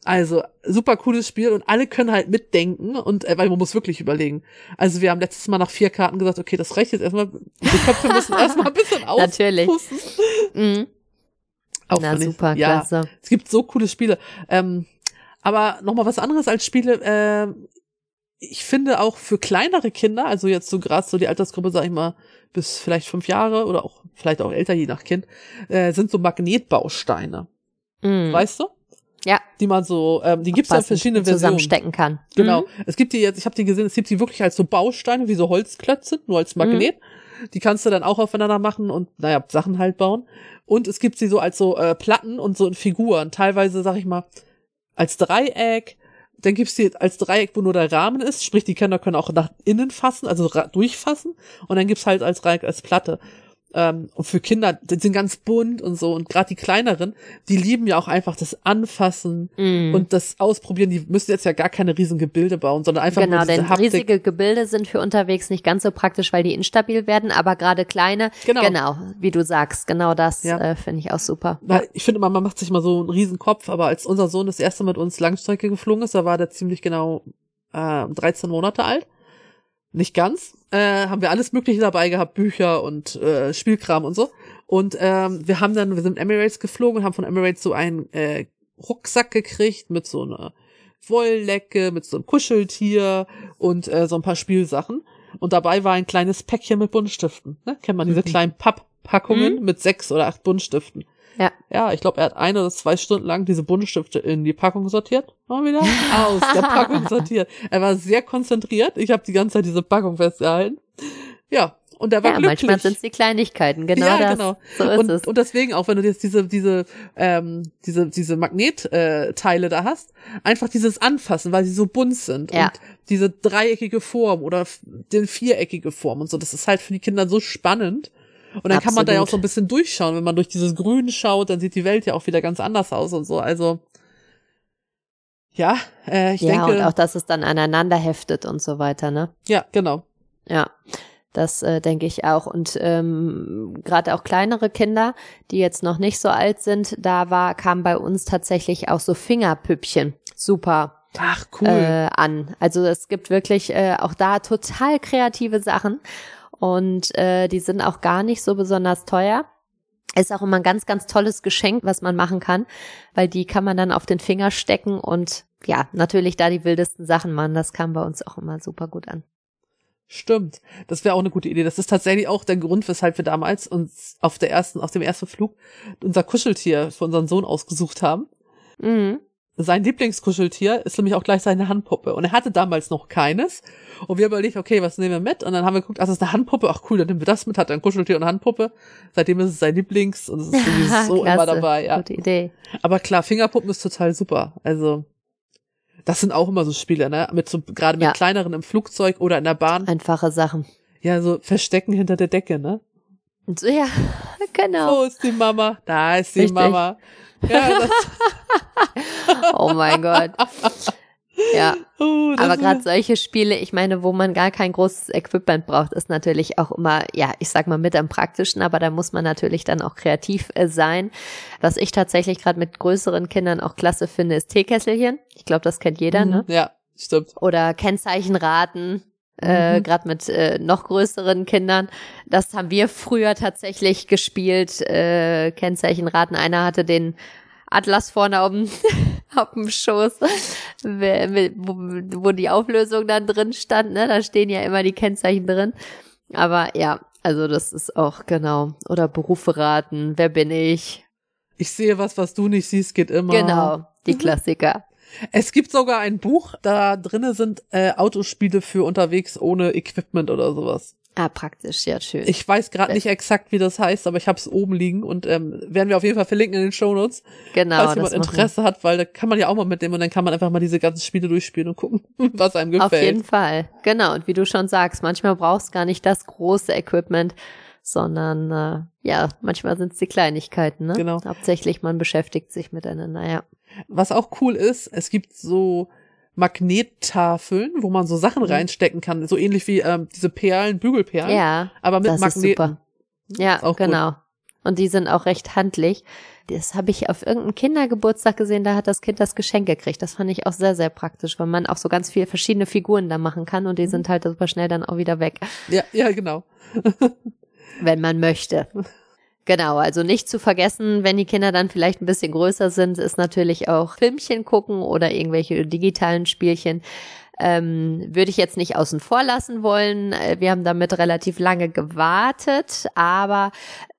Speaker 2: Also, super cooles Spiel und alle können halt mitdenken und, äh, weil man muss wirklich überlegen. Also, wir haben letztes Mal nach vier Karten gesagt, okay, das reicht jetzt erstmal. Die Köpfe müssen erstmal ein bisschen
Speaker 3: Natürlich.
Speaker 2: auspusten.
Speaker 3: Mhm.
Speaker 2: Auch
Speaker 3: Na super,
Speaker 2: ja,
Speaker 3: klasse.
Speaker 2: es gibt so coole Spiele. Ähm, aber nochmal was anderes als Spiele. ähm, ich finde auch für kleinere Kinder, also jetzt so gerade so die Altersgruppe, sag ich mal, bis vielleicht fünf Jahre oder auch vielleicht auch älter, je nach Kind, äh, sind so Magnetbausteine.
Speaker 3: Mhm.
Speaker 2: Weißt du?
Speaker 3: Ja.
Speaker 2: Die man so, ähm, die gibt's ja verschiedenen Versionen.
Speaker 3: zusammenstecken kann.
Speaker 2: Genau.
Speaker 3: Mhm.
Speaker 2: Es gibt die jetzt, ich habe die gesehen, es gibt die wirklich als so Bausteine, wie so Holzklötze, nur als Magnet. Die kannst du dann auch aufeinander machen und, naja, Sachen halt bauen. Und es gibt sie so als so äh, Platten und so in Figuren. Teilweise, sag ich mal, als Dreieck. Dann gibt's die als Dreieck, wo nur der Rahmen ist. Sprich, die Kinder können auch nach innen fassen, also durchfassen. Und dann gibt's halt als Dreieck als Platte. Ähm, und für Kinder, die sind ganz bunt und so. Und gerade die kleineren, die lieben ja auch einfach das Anfassen
Speaker 3: Mhm.
Speaker 2: und das Ausprobieren. Die müssen jetzt ja gar keine riesen Gebilde bauen, sondern einfach
Speaker 3: genau,
Speaker 2: nur diese
Speaker 3: denn
Speaker 2: Haptik.
Speaker 3: riesige Gebilde sind für unterwegs nicht ganz so praktisch, weil die instabil werden, aber gerade kleine,
Speaker 2: Genau.
Speaker 3: genau, wie du sagst, genau das
Speaker 2: Ja.
Speaker 3: äh, finde ich auch super.
Speaker 2: Weil ich finde immer, man macht sich mal so einen riesen Kopf, aber als unser Sohn das erste Mal mit uns Langstrecke geflogen ist, da war der ziemlich genau äh, 13 Monate alt. Nicht ganz. Äh, haben wir alles Mögliche dabei gehabt, Bücher und äh, Spielkram und so. Und ähm, wir haben dann, wir sind Emirates geflogen und haben von Emirates so einen äh, Rucksack gekriegt mit so einer Wolllecke, mit so einem Kuscheltier und äh, so ein paar Spielsachen. Und dabei war ein kleines Päckchen mit Buntstiften. Ne? Kennt man diese
Speaker 3: Mhm.
Speaker 2: kleinen Papppackungen mit sechs oder acht Buntstiften.
Speaker 3: Ja.
Speaker 2: Ja, ich glaube, er hat ein oder zwei Stunden lang diese Buntstifte in die Packung sortiert. Mal wieder aus der Packung sortiert. Er war sehr konzentriert. Ich habe die ganze Zeit diese Packung festgehalten. Ja, und er war
Speaker 3: Ja,
Speaker 2: glücklich.
Speaker 3: manchmal sind es die Kleinigkeiten, genau
Speaker 2: ja,
Speaker 3: das.
Speaker 2: genau.
Speaker 3: So ist
Speaker 2: und,
Speaker 3: es.
Speaker 2: und deswegen auch, wenn du jetzt diese diese ähm, diese diese Magnetteile äh, da hast, einfach dieses Anfassen, weil sie so bunt sind
Speaker 3: Ja.
Speaker 2: und diese dreieckige Form oder den viereckige Form und so, das ist halt für die Kinder so spannend. Und dann kann man da ja auch
Speaker 3: Absolut.
Speaker 2: so ein bisschen durchschauen. Wenn man durch dieses Grün schaut, dann sieht die Welt ja auch wieder ganz anders aus und so. Also ja, äh, ich
Speaker 3: ja,
Speaker 2: denke,
Speaker 3: und auch, dass es dann aneinander heftet und so weiter, ne?
Speaker 2: ja, genau.
Speaker 3: Ja, das äh, denke ich auch. Und ähm, gerade auch kleinere Kinder, die jetzt noch nicht so alt sind, da war, kam bei uns tatsächlich auch so Fingerpüppchen. Super.
Speaker 2: Ach cool.
Speaker 3: äh, an. Also es gibt wirklich äh, auch da total kreative Sachen und äh, die sind auch gar nicht so besonders teuer. Ist auch immer ein ganz, ganz tolles Geschenk, was man machen kann, weil die kann man dann auf den Finger stecken und ja, natürlich da die wildesten Sachen machen. Das kam bei uns auch immer super gut an.
Speaker 2: Stimmt. Das wäre auch eine gute Idee. Das ist tatsächlich auch der Grund, weshalb wir damals uns auf der ersten, auf dem ersten Flug unser Kuscheltier für unseren Sohn ausgesucht haben.
Speaker 3: Mhm.
Speaker 2: Sein Lieblingskuscheltier ist nämlich auch gleich seine Handpuppe. Und er hatte damals noch keines. Und wir haben überlegt, okay, was nehmen wir mit? Und dann haben wir geguckt, ach, das ist eine Handpuppe. Ach cool, dann nehmen wir das mit. Hat er ein Kuscheltier und eine Handpuppe. Seitdem ist es sein Lieblings und es ist irgendwie so
Speaker 3: Klasse,
Speaker 2: immer dabei. Ja.
Speaker 3: Gute Idee.
Speaker 2: Aber klar, Fingerpuppen ist total super. Also das sind auch immer so Spiele, ne? Mit so gerade mit
Speaker 3: Ja.
Speaker 2: kleineren im Flugzeug oder in der Bahn.
Speaker 3: Einfache Sachen.
Speaker 2: Ja, so verstecken hinter der Decke, ne?
Speaker 3: So, ja, genau.
Speaker 2: Wo ist die Mama? Da ist die
Speaker 3: Richtig.
Speaker 2: Mama. Ja,
Speaker 3: Oh mein Gott. Ja,
Speaker 2: oh,
Speaker 3: aber gerade solche Spiele, ich meine, wo man gar kein großes Equipment braucht, ist natürlich auch immer, ja, ich sag mal mit am praktischen, aber da muss man natürlich dann auch kreativ äh, sein. Was ich tatsächlich gerade mit größeren Kindern auch klasse finde, ist Teekesselchen. Ich glaube, das kennt jeder, ne?
Speaker 2: Mhm, Ja, stimmt.
Speaker 3: Oder Kennzeichenraten. Äh,
Speaker 2: Mhm.
Speaker 3: gerade mit äh, noch größeren Kindern. Das haben wir früher tatsächlich gespielt. Äh, Kennzeichenraten. Einer hatte den Atlas vorne auf dem, auf dem Schoß, wo, wo die Auflösung dann drin stand. Ne? Da stehen ja immer die Kennzeichen drin. Aber ja, also das ist auch genau. Oder Berufe raten. Wer bin ich?
Speaker 2: Ich sehe was, was du nicht siehst, geht immer.
Speaker 3: Genau, die
Speaker 2: Mhm.
Speaker 3: Klassiker.
Speaker 2: Es gibt sogar ein Buch, da drinnen sind äh, Autospiele für unterwegs ohne Equipment oder sowas.
Speaker 3: Ah, praktisch, ja, schön.
Speaker 2: Ich weiß gerade nicht exakt, wie das heißt, aber ich habe es oben liegen und ähm, werden wir auf jeden Fall verlinken in den Shownotes,
Speaker 3: genau,
Speaker 2: falls jemand
Speaker 3: wir.
Speaker 2: Interesse hat, weil da kann man ja auch mal mitnehmen und dann kann man einfach mal diese ganzen Spiele durchspielen und gucken, was einem gefällt.
Speaker 3: Auf jeden Fall. Genau. Und wie du schon sagst, manchmal brauchst gar nicht das große Equipment, sondern äh, ja, manchmal sind es die Kleinigkeiten, ne?
Speaker 2: Genau.
Speaker 3: Hauptsächlich man beschäftigt sich miteinander, ja.
Speaker 2: Was auch cool ist, es gibt so Magnettafeln, wo man so Sachen
Speaker 3: Mhm.
Speaker 2: reinstecken kann, so ähnlich wie ähm, diese Perlen, Bügelperlen,
Speaker 3: Ja,
Speaker 2: aber mit
Speaker 3: das ist
Speaker 2: Magneten.
Speaker 3: super. Ja,
Speaker 2: Ist
Speaker 3: genau. Und die sind auch recht handlich. Das habe ich auf irgendeinem Kindergeburtstag gesehen, da hat das Kind das Geschenk gekriegt. Das fand ich auch sehr, sehr praktisch, weil man auch so ganz viele verschiedene Figuren da machen kann
Speaker 2: Mhm.
Speaker 3: und die sind halt super schnell dann auch wieder weg.
Speaker 2: Ja, ja, genau.
Speaker 3: wenn man möchte. Genau, also nicht zu vergessen, wenn die Kinder dann vielleicht ein bisschen größer sind, ist natürlich auch Filmchen gucken oder irgendwelche digitalen Spielchen. Ähm, würde ich jetzt nicht außen vor lassen wollen. Äh, Wir haben damit relativ lange gewartet, aber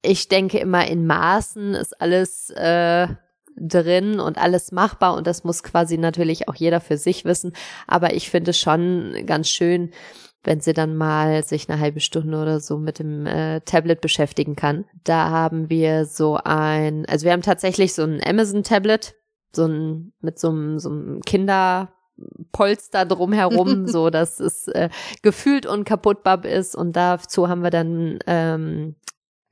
Speaker 3: ich denke immer in Maßen ist alles äh, drin und alles machbar und das muss quasi natürlich auch jeder für sich wissen. Aber ich finde es schon ganz schön, wenn sie dann mal sich eine halbe Stunde oder so mit dem äh, Tablet beschäftigen kann. Da haben wir so ein, also wir haben tatsächlich so ein Amazon-Tablet, so ein mit so einem, so einem Kinderpolster drumherum, so dass es äh, gefühlt unkaputtbar ist und dazu haben wir dann ähm,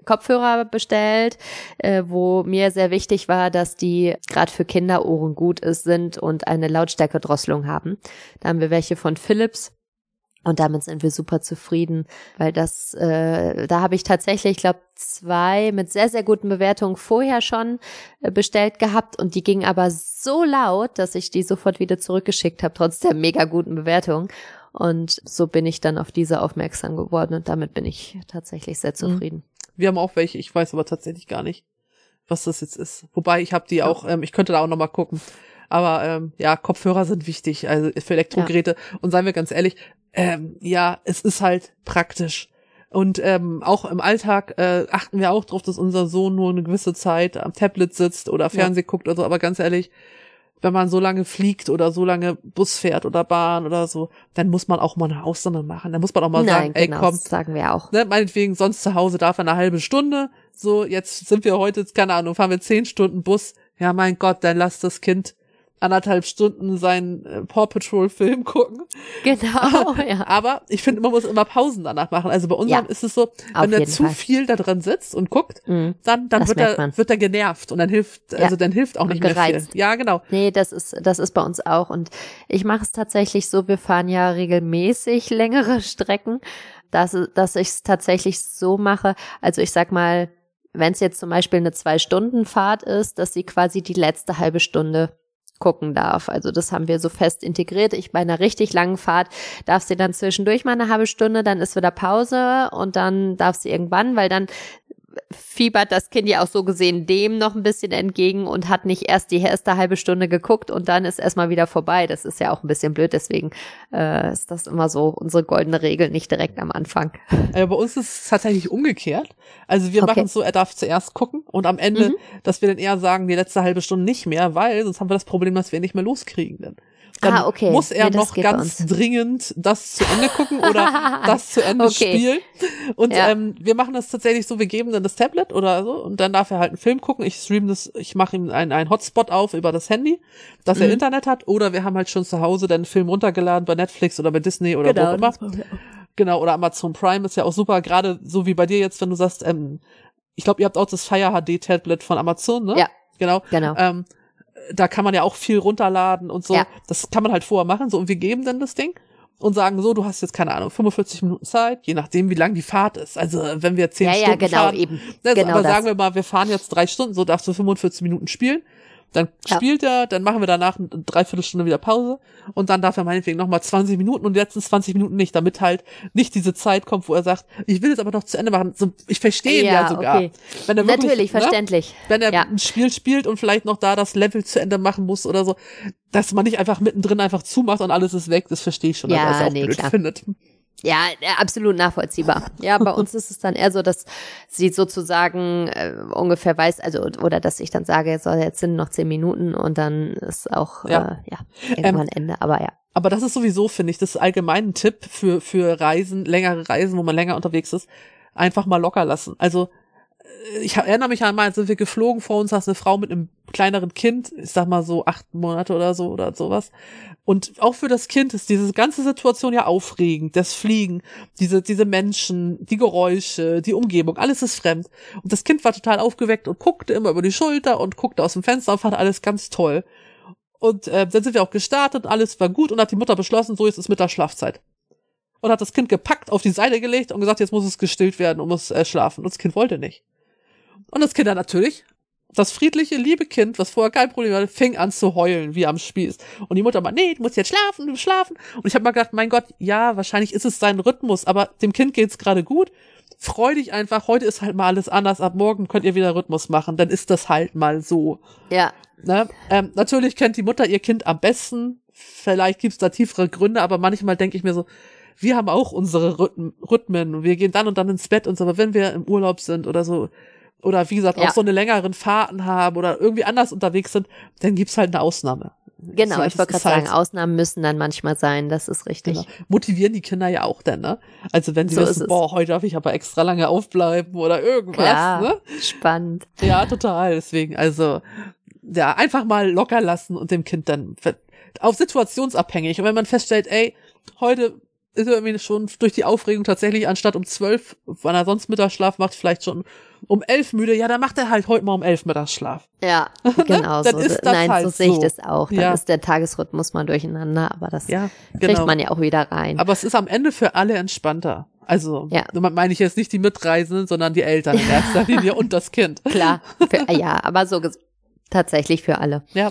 Speaker 3: Kopfhörer bestellt, äh, wo mir sehr wichtig war, dass die gerade für Kinderohren gut ist, sind und eine Lautstärkedrosselung haben. Da haben wir welche von Philips und damit sind wir super zufrieden, weil das, äh, da habe ich tatsächlich, ich glaube, zwei mit sehr, sehr guten Bewertungen vorher schon äh, bestellt gehabt und die gingen aber so laut, dass ich die sofort wieder zurückgeschickt habe, trotz der mega guten Bewertung. Und so bin ich dann auf diese aufmerksam geworden und damit bin ich tatsächlich sehr zufrieden.
Speaker 2: Wir haben auch welche, ich weiß aber tatsächlich gar nicht, was das jetzt ist. Wobei ich habe die auch, ähm, ich könnte da auch noch mal gucken. Aber ähm, ja, Kopfhörer sind wichtig, also für Elektrogeräte. Und seien wir ganz ehrlich, ähm, ja, es ist halt praktisch. Und ähm, auch im Alltag äh, achten wir auch drauf, dass unser Sohn nur eine gewisse Zeit am Tablet sitzt oder Fernseh guckt oder so. Aber ganz ehrlich, wenn man so lange fliegt oder so lange Bus fährt oder Bahn oder so, dann muss man auch mal eine Ausnahme machen. Dann muss man auch mal
Speaker 3: Nein,
Speaker 2: sagen, ey,
Speaker 3: genau,
Speaker 2: komm,
Speaker 3: das sagen wir auch.
Speaker 2: ne, meinetwegen sonst zu Hause darf er eine halbe Stunde. So, jetzt sind wir heute, keine Ahnung, fahren wir zehn Stunden Bus. Ja, mein Gott, dann lass das Kind anderthalb Stunden seinen äh, Paw Patrol Film gucken.
Speaker 3: Genau, ja.
Speaker 2: Aber ich finde, man muss immer Pausen danach machen. Also bei unserem
Speaker 3: Ja,
Speaker 2: ist es so, wenn er zu
Speaker 3: Fall.
Speaker 2: viel da dran sitzt und guckt,
Speaker 3: Mhm.
Speaker 2: dann, dann wird er,
Speaker 3: man.
Speaker 2: wird er genervt und dann hilft, also
Speaker 3: Ja.
Speaker 2: dann hilft auch
Speaker 3: Und
Speaker 2: nicht mehr viel. Ja, genau.
Speaker 3: Nee, das ist, das ist bei uns auch. Und ich mache es tatsächlich so, wir fahren ja regelmäßig längere Strecken, dass, dass ich es tatsächlich so mache. Also ich sag mal, wenn es jetzt zum Beispiel eine Zwei-Stunden-Fahrt ist, dass sie quasi die letzte halbe Stunde gucken darf. Also das haben wir so fest integriert. Ich bei einer richtig langen Fahrt darf sie dann zwischendurch mal eine halbe Stunde, dann ist wieder Pause und dann darf sie irgendwann, weil dann fiebert das Kind ja auch so gesehen dem noch ein bisschen entgegen und hat nicht erst die erste halbe Stunde geguckt und dann ist erstmal wieder vorbei. Das ist ja auch ein bisschen blöd, deswegen äh, ist das immer so unsere goldene Regel, nicht direkt am Anfang.
Speaker 2: Ja, bei uns ist es tatsächlich umgekehrt. Also wir
Speaker 3: Okay.
Speaker 2: machen es so, er darf zuerst gucken und am Ende,
Speaker 3: Mhm.
Speaker 2: dass wir dann eher sagen, die letzte halbe Stunde nicht mehr, weil sonst haben wir das Problem, dass wir ihn nicht mehr loskriegen. Dann. Dann
Speaker 3: Ah, okay.
Speaker 2: muss er
Speaker 3: Nee,
Speaker 2: noch ganz dringend das zu Ende gucken oder das zu Ende
Speaker 3: Okay.
Speaker 2: spielen. Und
Speaker 3: Ja.
Speaker 2: ähm, wir machen das tatsächlich so, wir geben dann das Tablet oder so und dann darf er halt einen Film gucken. Ich stream das, ich mache ihm einen, einen Hotspot auf über das Handy, dass er
Speaker 3: Mhm.
Speaker 2: Internet hat oder wir haben halt schon zu Hause dann einen Film runtergeladen bei Netflix oder bei Disney oder
Speaker 3: Genau,
Speaker 2: wo auch immer. Genau, oder Amazon Prime ist ja auch super, gerade so wie bei dir jetzt, wenn du sagst, ähm, ich glaube, ihr habt auch das Fire HD Tablet von Amazon, ne?
Speaker 3: Ja.
Speaker 2: Genau.
Speaker 3: Genau.
Speaker 2: Ähm, da kann man ja auch viel runterladen und so.
Speaker 3: Ja.
Speaker 2: Das kann man halt vorher machen, so und wir geben dann das Ding und sagen so, du hast jetzt keine Ahnung, 45 Minuten Zeit, je nachdem, wie lang die Fahrt ist. Also wenn wir 10
Speaker 3: ja, ja,
Speaker 2: Stunden
Speaker 3: genau,
Speaker 2: fahren,
Speaker 3: eben.
Speaker 2: also,
Speaker 3: genau
Speaker 2: aber
Speaker 3: das.
Speaker 2: sagen wir mal, wir fahren jetzt drei Stunden, so darfst du 45 Minuten spielen. Dann
Speaker 3: Ja.
Speaker 2: spielt er, dann machen wir danach eine Dreiviertelstunde wieder Pause und dann darf er meinetwegen nochmal 20 Minuten und die letzten 20 Minuten nicht, damit halt nicht diese Zeit kommt, wo er sagt, ich will jetzt aber noch zu Ende machen. So, ich verstehe ihn ja,
Speaker 3: Ja,
Speaker 2: sogar.
Speaker 3: okay.
Speaker 2: Wenn er wirklich,
Speaker 3: Natürlich,
Speaker 2: ne,
Speaker 3: verständlich.
Speaker 2: wenn er
Speaker 3: Ja.
Speaker 2: ein Spiel spielt und vielleicht noch da das Level zu Ende machen muss oder so, dass man nicht einfach mittendrin einfach zumacht und alles ist weg, das verstehe ich schon,
Speaker 3: Ja,
Speaker 2: dass er es auch
Speaker 3: nee,
Speaker 2: blöd
Speaker 3: klar.
Speaker 2: findet.
Speaker 3: Ja, ja, absolut nachvollziehbar. Ja, bei uns ist es dann eher so, dass sie sozusagen äh, ungefähr weiß, also oder dass ich dann sage, so, jetzt sind noch zehn Minuten und dann ist auch
Speaker 2: Ja.
Speaker 3: Äh, ja irgendwann
Speaker 2: Ähm,
Speaker 3: Ende. Aber ja,
Speaker 2: Aber das ist sowieso, finde ich, das ist allgemein ein Tipp für, für Reisen, längere Reisen, wo man länger unterwegs ist, einfach mal locker lassen. Also, äh, ich erinnere mich einmal, sind wir geflogen, vor uns saß eine Frau mit einem kleineren Kind, ich sag mal so acht Monate oder so oder sowas. Und auch für das Kind ist diese ganze Situation ja aufregend, das Fliegen, diese, diese Menschen, die Geräusche, die Umgebung, alles ist fremd. Und das Kind war total aufgeweckt und guckte immer über die Schulter und guckte aus dem Fenster und fand alles ganz toll. Und äh, dann sind wir auch gestartet, alles war gut und hat die Mutter beschlossen, so jetzt ist Mittagsschlafzeit. Und hat das Kind gepackt, auf die Seite gelegt und gesagt, jetzt muss es gestillt werden und muss äh, schlafen. Und das Kind wollte nicht. Und das Kind dann natürlich, das friedliche, liebe Kind, was vorher kein Problem hatte, fing an zu heulen, wie am Spieß. Und die Mutter mal, nee, du musst jetzt schlafen, du musst schlafen. Und ich habe mal gedacht, mein Gott, ja, wahrscheinlich ist es sein Rhythmus, aber dem Kind geht's gerade gut. Freu dich einfach, heute ist halt mal alles anders, ab morgen könnt ihr wieder Rhythmus machen, dann ist das halt mal so.
Speaker 3: ja,
Speaker 2: Ne? Ähm, natürlich kennt die Mutter ihr Kind am besten. Vielleicht gibt's da tiefere Gründe, aber manchmal denke ich mir so, wir haben auch unsere Rhythm Rhythmen und wir gehen dann und dann ins Bett und so, aber wenn wir im Urlaub sind oder so, oder wie gesagt,
Speaker 3: Ja.
Speaker 2: auch so eine längeren Fahrten haben oder irgendwie anders unterwegs sind, dann gibt's halt eine Ausnahme.
Speaker 3: genau.
Speaker 2: Das
Speaker 3: Ich wollte gerade
Speaker 2: halt-
Speaker 3: sagen, Ausnahmen müssen dann manchmal sein. Das ist richtig.
Speaker 2: Genau. Motivieren die Kinder ja auch dann, ne? Also wenn sie
Speaker 3: So
Speaker 2: wissen, boah, heute darf ich aber extra lange aufbleiben oder irgendwas,
Speaker 3: Klar,
Speaker 2: ne?
Speaker 3: spannend.
Speaker 2: Ja, total. Deswegen, also, ja, einfach mal locker lassen und dem Kind dann auf situationsabhängig. Und wenn man feststellt, ey, heute ist er irgendwie schon durch die Aufregung tatsächlich anstatt um zwölf, wann er sonst Mittagsschlaf macht, vielleicht schon um elf müde, ja, dann macht er halt heute mal um elf Mittagsschlaf.
Speaker 3: Ja, genau so.
Speaker 2: ist das
Speaker 3: Nein,
Speaker 2: halt
Speaker 3: so sehe ich
Speaker 2: so.
Speaker 3: das auch. Dann
Speaker 2: Ja.
Speaker 3: ist der Tagesrhythmus mal durcheinander, aber das
Speaker 2: Ja,
Speaker 3: kriegt
Speaker 2: genau.
Speaker 3: man ja auch wieder rein.
Speaker 2: Aber es ist am Ende für alle entspannter. Also,
Speaker 3: Ja.
Speaker 2: damit meine ich jetzt nicht die Mitreisenden, sondern die Eltern in erster Linie und das Kind.
Speaker 3: Klar, für, ja, aber so tatsächlich für alle.
Speaker 2: Ja.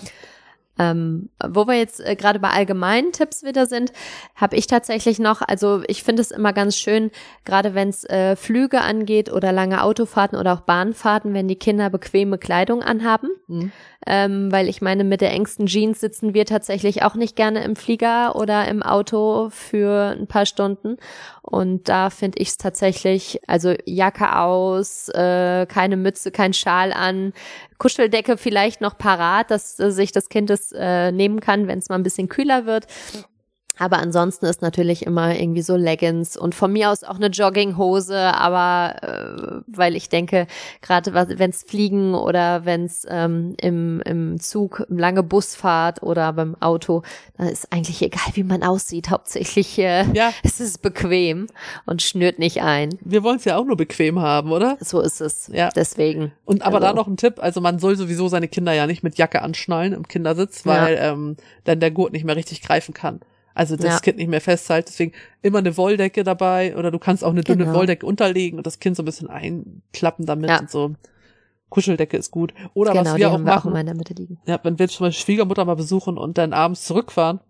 Speaker 3: Ähm, wo wir jetzt äh, gerade bei allgemeinen Tipps wieder sind, habe ich tatsächlich noch, also ich finde es immer ganz schön, gerade wenn es äh, Flüge angeht oder lange Autofahrten oder auch Bahnfahrten, wenn die Kinder bequeme Kleidung anhaben.
Speaker 2: Mhm.
Speaker 3: Ähm, weil ich meine, mit der engsten Jeans sitzen wir tatsächlich auch nicht gerne im Flieger oder im Auto für ein paar Stunden. Und da finde ich es tatsächlich, also Jacke aus, äh, keine Mütze, kein Schal an, Kuscheldecke vielleicht noch parat, dass äh, sich das Kind es äh, nehmen kann, wenn es mal ein bisschen kühler wird. Aber ansonsten ist natürlich immer irgendwie so Leggings und von mir aus auch eine Jogginghose, aber äh, weil ich denke, gerade wenn es Fliegen oder wenn es ähm, im, im Zug lange Busfahrt oder beim Auto, dann ist eigentlich egal, wie man aussieht. Hauptsächlich äh,
Speaker 2: Ja,
Speaker 3: es ist bequem und schnürt nicht ein.
Speaker 2: wir wollen es ja auch nur bequem haben, oder?
Speaker 3: So ist es.
Speaker 2: Ja.
Speaker 3: Deswegen.
Speaker 2: Und aber
Speaker 3: Also-
Speaker 2: da noch ein Tipp, also man soll sowieso seine Kinder ja nicht mit Jacke anschnallen im Kindersitz, weil ähm, dann der Gurt nicht mehr richtig greifen kann. Also das
Speaker 3: Ja.
Speaker 2: Kind nicht mehr festhält. Deswegen immer eine Wolldecke dabei oder du kannst auch eine dünne
Speaker 3: Genau.
Speaker 2: Wolldecke unterlegen und das Kind so ein bisschen einklappen damit
Speaker 3: Ja.
Speaker 2: und so. Kuscheldecke ist gut. Oder
Speaker 3: genau,
Speaker 2: was wir auch
Speaker 3: haben wir auch
Speaker 2: machen,
Speaker 3: immer in der Mitte liegen.
Speaker 2: ja, wenn wir zum Beispiel Schwiegermutter mal besuchen und dann abends zurückfahren,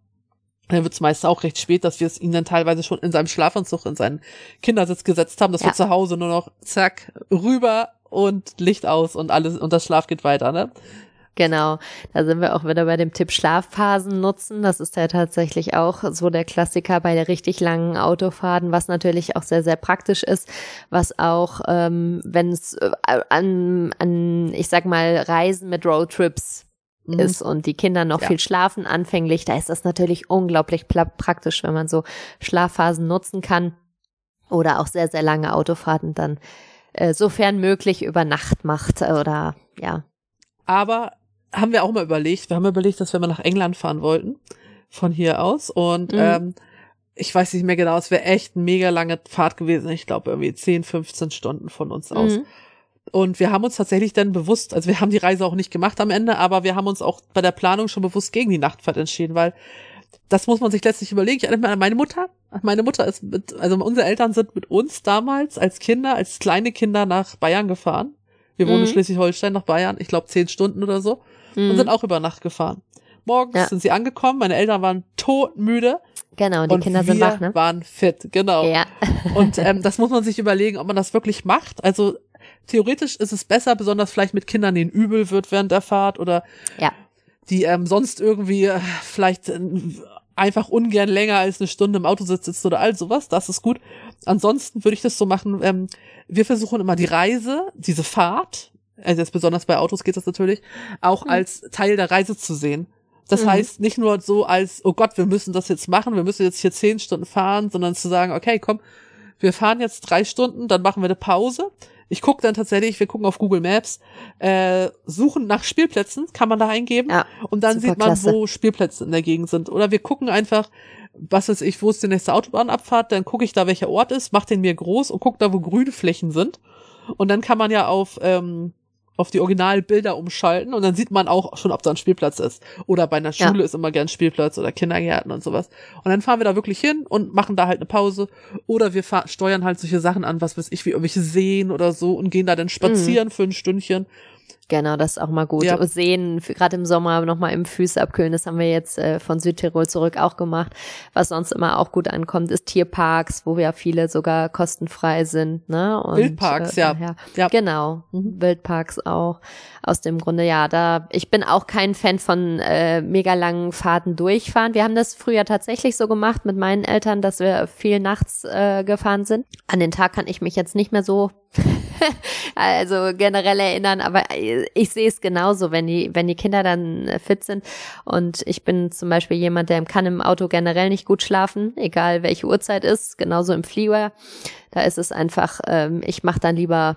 Speaker 2: dann wird es meist auch recht spät, dass wir es ihm dann teilweise schon in seinem Schlafanzug in seinen Kindersitz gesetzt haben, dass
Speaker 3: Ja.
Speaker 2: wir zu Hause nur noch zack rüber und Licht aus und alles und das Schlaf geht weiter, ne?
Speaker 3: Genau, da sind wir auch wieder bei dem Tipp Schlafphasen nutzen. Das ist ja tatsächlich auch so der Klassiker bei der richtig langen Autofahrten, was natürlich auch sehr, sehr praktisch ist, was auch, ähm, wenn es äh, an, an, ich sag mal, Reisen mit Roadtrips mhm. ist und die Kinder noch ja. viel schlafen anfänglich, da ist das natürlich unglaublich praktisch, wenn man so Schlafphasen nutzen kann oder auch sehr, sehr lange Autofahrten dann äh, sofern möglich über Nacht macht oder ja.
Speaker 2: Aber haben wir auch mal überlegt. Wir haben überlegt, dass wir mal nach England fahren wollten. Von hier aus. Und mhm. ähm, ich weiß nicht mehr genau, es wäre echt eine mega lange Fahrt gewesen. Ich glaube irgendwie 10, 15 Stunden von uns aus. Mhm. Und wir haben uns tatsächlich dann bewusst, also wir haben die Reise auch nicht gemacht am Ende, aber wir haben uns auch bei der Planung schon bewusst gegen die Nachtfahrt entschieden, weil das muss man sich letztlich überlegen. Ich erinnere mich an meine Mutter. Meine Mutter ist mit, also unsere Eltern sind mit uns damals als Kinder, als kleine Kinder nach Bayern gefahren. Wir wohnen mhm. in Schleswig-Holstein nach Bayern, ich glaube zehn Stunden oder so mhm. und sind auch über Nacht gefahren. Morgens ja. sind sie angekommen, meine Eltern waren todmüde.
Speaker 3: Genau, die und Kinder sind wach, ne?
Speaker 2: waren fit, genau. Ja. und ähm, das muss man sich überlegen, ob man das wirklich macht. Also theoretisch ist es besser, besonders vielleicht mit Kindern, denen übel wird während der Fahrt oder
Speaker 3: ja.
Speaker 2: die ähm, sonst irgendwie äh, vielleicht äh, einfach ungern länger als eine Stunde im Auto sitzt oder all sowas. Das ist gut. Ansonsten würde ich das so machen, ähm, wir versuchen immer die Reise, diese Fahrt, also jetzt besonders bei Autos geht das natürlich, auch mhm. als Teil der Reise zu sehen. Das mhm. heißt, nicht nur so als, oh Gott, wir müssen das jetzt machen, wir müssen jetzt hier zehn Stunden fahren, sondern zu sagen, okay, komm, wir fahren jetzt drei Stunden, dann machen wir eine Pause. Ich gucke dann tatsächlich, wir gucken auf Google Maps, äh, suchen nach Spielplätzen, kann man da eingeben. Ja, und dann sieht man, klasse. wo Spielplätze in der Gegend sind. Oder wir gucken einfach, was weiß ich, wo ist die nächste Autobahnabfahrt, dann gucke ich da, welcher Ort ist, mach den mir groß und guck da, wo grüne Flächen sind. Und dann kann man ja auf ähm, auf die Originalbilder umschalten und dann sieht man auch schon, ob da ein Spielplatz ist. Oder bei einer Schule ja. ist immer gern Spielplatz oder Kindergärten und sowas. Und dann fahren wir da wirklich hin und machen da halt eine Pause. Oder wir steuern halt solche Sachen an, was weiß ich, wie irgendwelche Seen oder so und gehen da dann spazieren mhm. für ein Stündchen.
Speaker 3: Genau, das ist auch mal gut. Ja. Sehen, gerade im Sommer nochmal im Füße abkühlen, das haben wir jetzt äh, von Südtirol zurück auch gemacht. Was sonst immer auch gut ankommt, ist Tierparks, wo ja viele sogar kostenfrei sind. Ne?
Speaker 2: Und, Wildparks, äh, ja. ja.
Speaker 3: ja. Genau, mhm. Wildparks auch. Aus dem Grunde, ja, da ich bin auch kein Fan von äh, mega langen Fahrten durchfahren. Wir haben das früher tatsächlich so gemacht mit meinen Eltern, dass wir viel nachts äh, gefahren sind. An den Tag kann ich mich jetzt nicht mehr so also generell erinnern, aber ich sehe es genauso, wenn die, wenn die Kinder dann fit sind. Und ich bin zum Beispiel jemand, der kann im Auto generell nicht gut schlafen, egal welche Uhrzeit ist, genauso im Flieger. Da ist es einfach, ähm, ich mache dann lieber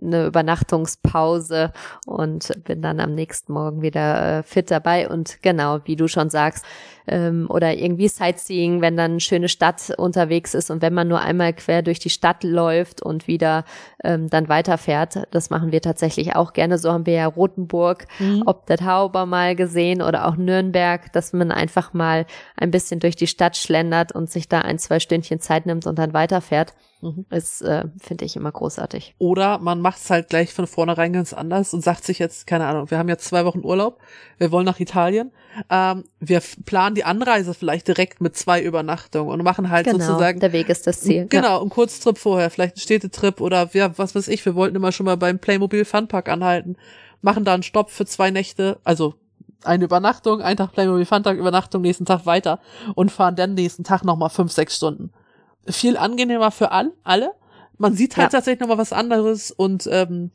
Speaker 3: eine Übernachtungspause und bin dann am nächsten Morgen wieder äh, fit dabei. Und genau, wie du schon sagst, ähm, oder irgendwie Sightseeing, wenn dann eine schöne Stadt unterwegs ist und wenn man nur einmal quer durch die Stadt läuft und wieder ähm, dann weiterfährt. Das machen wir tatsächlich auch gerne. So haben wir ja Rothenburg, mhm. ob der Tauber mal gesehen oder auch Nürnberg, dass man einfach mal ein bisschen durch die Stadt schlendert und sich da ein, zwei Stündchen Zeit nimmt und dann weiterfährt. Mhm. Das äh, finde ich immer großartig.
Speaker 2: Oder man macht es halt gleich von vornherein ganz anders und sagt sich jetzt, keine Ahnung, wir haben jetzt zwei Wochen Urlaub, wir wollen nach Italien, ähm, wir planen die Anreise vielleicht direkt mit zwei Übernachtungen und machen halt genau, sozusagen.
Speaker 3: Der Weg ist das Ziel.
Speaker 2: Genau, ja. einen Kurztrip vorher, vielleicht einen Städtetrip oder ja, was weiß ich, wir wollten immer schon mal beim Playmobil Funpark anhalten, machen da einen Stopp für zwei Nächte, also eine Übernachtung, ein Tag Playmobil Funpark Übernachtung, nächsten Tag weiter und fahren dann nächsten Tag nochmal fünf, sechs Stunden. Viel angenehmer für all, alle. Man sieht halt ja. tatsächlich nochmal was anderes und ähm,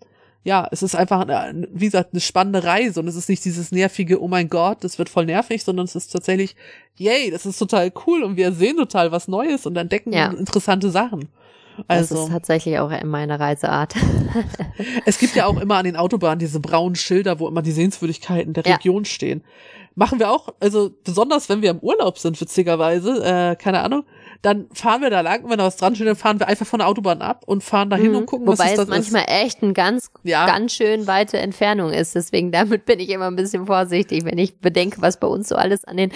Speaker 2: ja, es ist einfach, eine, wie gesagt, eine spannende Reise und es ist nicht dieses nervige, oh mein Gott, das wird voll nervig, sondern es ist tatsächlich, yay, das ist total cool und wir sehen total was Neues und entdecken ja. interessante Sachen.
Speaker 3: Also, das ist tatsächlich auch meine Reiseart.
Speaker 2: es gibt ja auch immer an den Autobahnen diese braunen Schilder, wo immer die Sehenswürdigkeiten der ja. Region stehen. Machen wir auch, also besonders wenn wir im Urlaub sind, witzigerweise, äh, keine Ahnung, dann fahren wir da lang, wenn da was dran steht, dann fahren wir einfach von der Autobahn ab und fahren dahin mhm. und gucken,
Speaker 3: Wobei
Speaker 2: was ist
Speaker 3: das es manchmal echt eine ganz, ja. ganz schön weite Entfernung ist. Deswegen damit bin ich immer ein bisschen vorsichtig, wenn ich bedenke, was bei uns so alles an den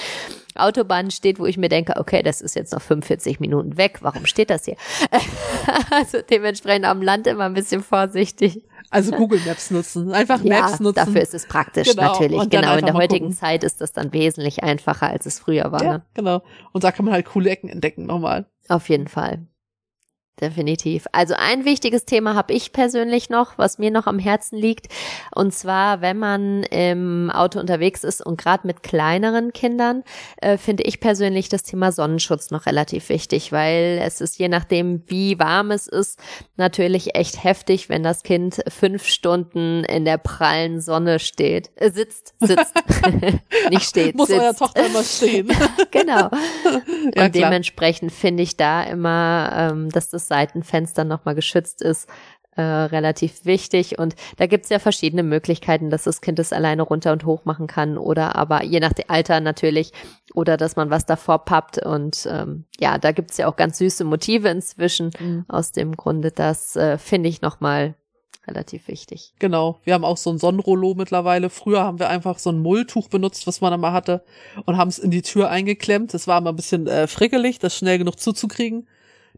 Speaker 3: Autobahnen steht, wo ich mir denke, okay, das ist jetzt noch 45 Minuten weg. Warum steht das hier? also dementsprechend am Land immer ein bisschen vorsichtig.
Speaker 2: Also Google Maps nutzen, einfach ja, Maps nutzen.
Speaker 3: Dafür ist es praktisch genau. natürlich. Genau, in der heutigen gucken. Zeit ist das dann wesentlich einfacher, als es früher war. Ja,
Speaker 2: ne? genau. Und da kann man halt coole Ecken entdecken nochmal.
Speaker 3: Auf jeden Fall. Definitiv. Also ein wichtiges Thema habe ich persönlich noch, was mir noch am Herzen liegt. Und zwar, wenn man im Auto unterwegs ist und gerade mit kleineren Kindern, äh, finde ich persönlich das Thema Sonnenschutz noch relativ wichtig, weil es ist je nachdem, wie warm es ist, natürlich echt heftig, wenn das Kind fünf Stunden in der prallen Sonne steht. Äh, sitzt, sitzt. Nicht steht.
Speaker 2: Muss
Speaker 3: sitzt.
Speaker 2: euer Tochter immer stehen.
Speaker 3: genau. Und
Speaker 2: Ja,
Speaker 3: dementsprechend finde ich da immer, ähm, dass das Seitenfenster nochmal geschützt ist, äh, relativ wichtig. Und da gibt's ja verschiedene Möglichkeiten, dass das Kind es alleine runter und hoch machen kann oder aber je nach dem Alter natürlich oder dass man was davor pappt. Und ähm, ja, da gibt's ja auch ganz süße Motive inzwischen.
Speaker 2: Mhm.
Speaker 3: Aus dem Grunde, das äh, finde ich nochmal relativ wichtig.
Speaker 2: Genau, wir haben auch so ein Sonnenrollo mittlerweile. Früher haben wir einfach so ein Mulltuch benutzt, was man immer hatte, und haben es in die Tür eingeklemmt. Das war immer ein bisschen äh, frickelig, das schnell genug zuzukriegen,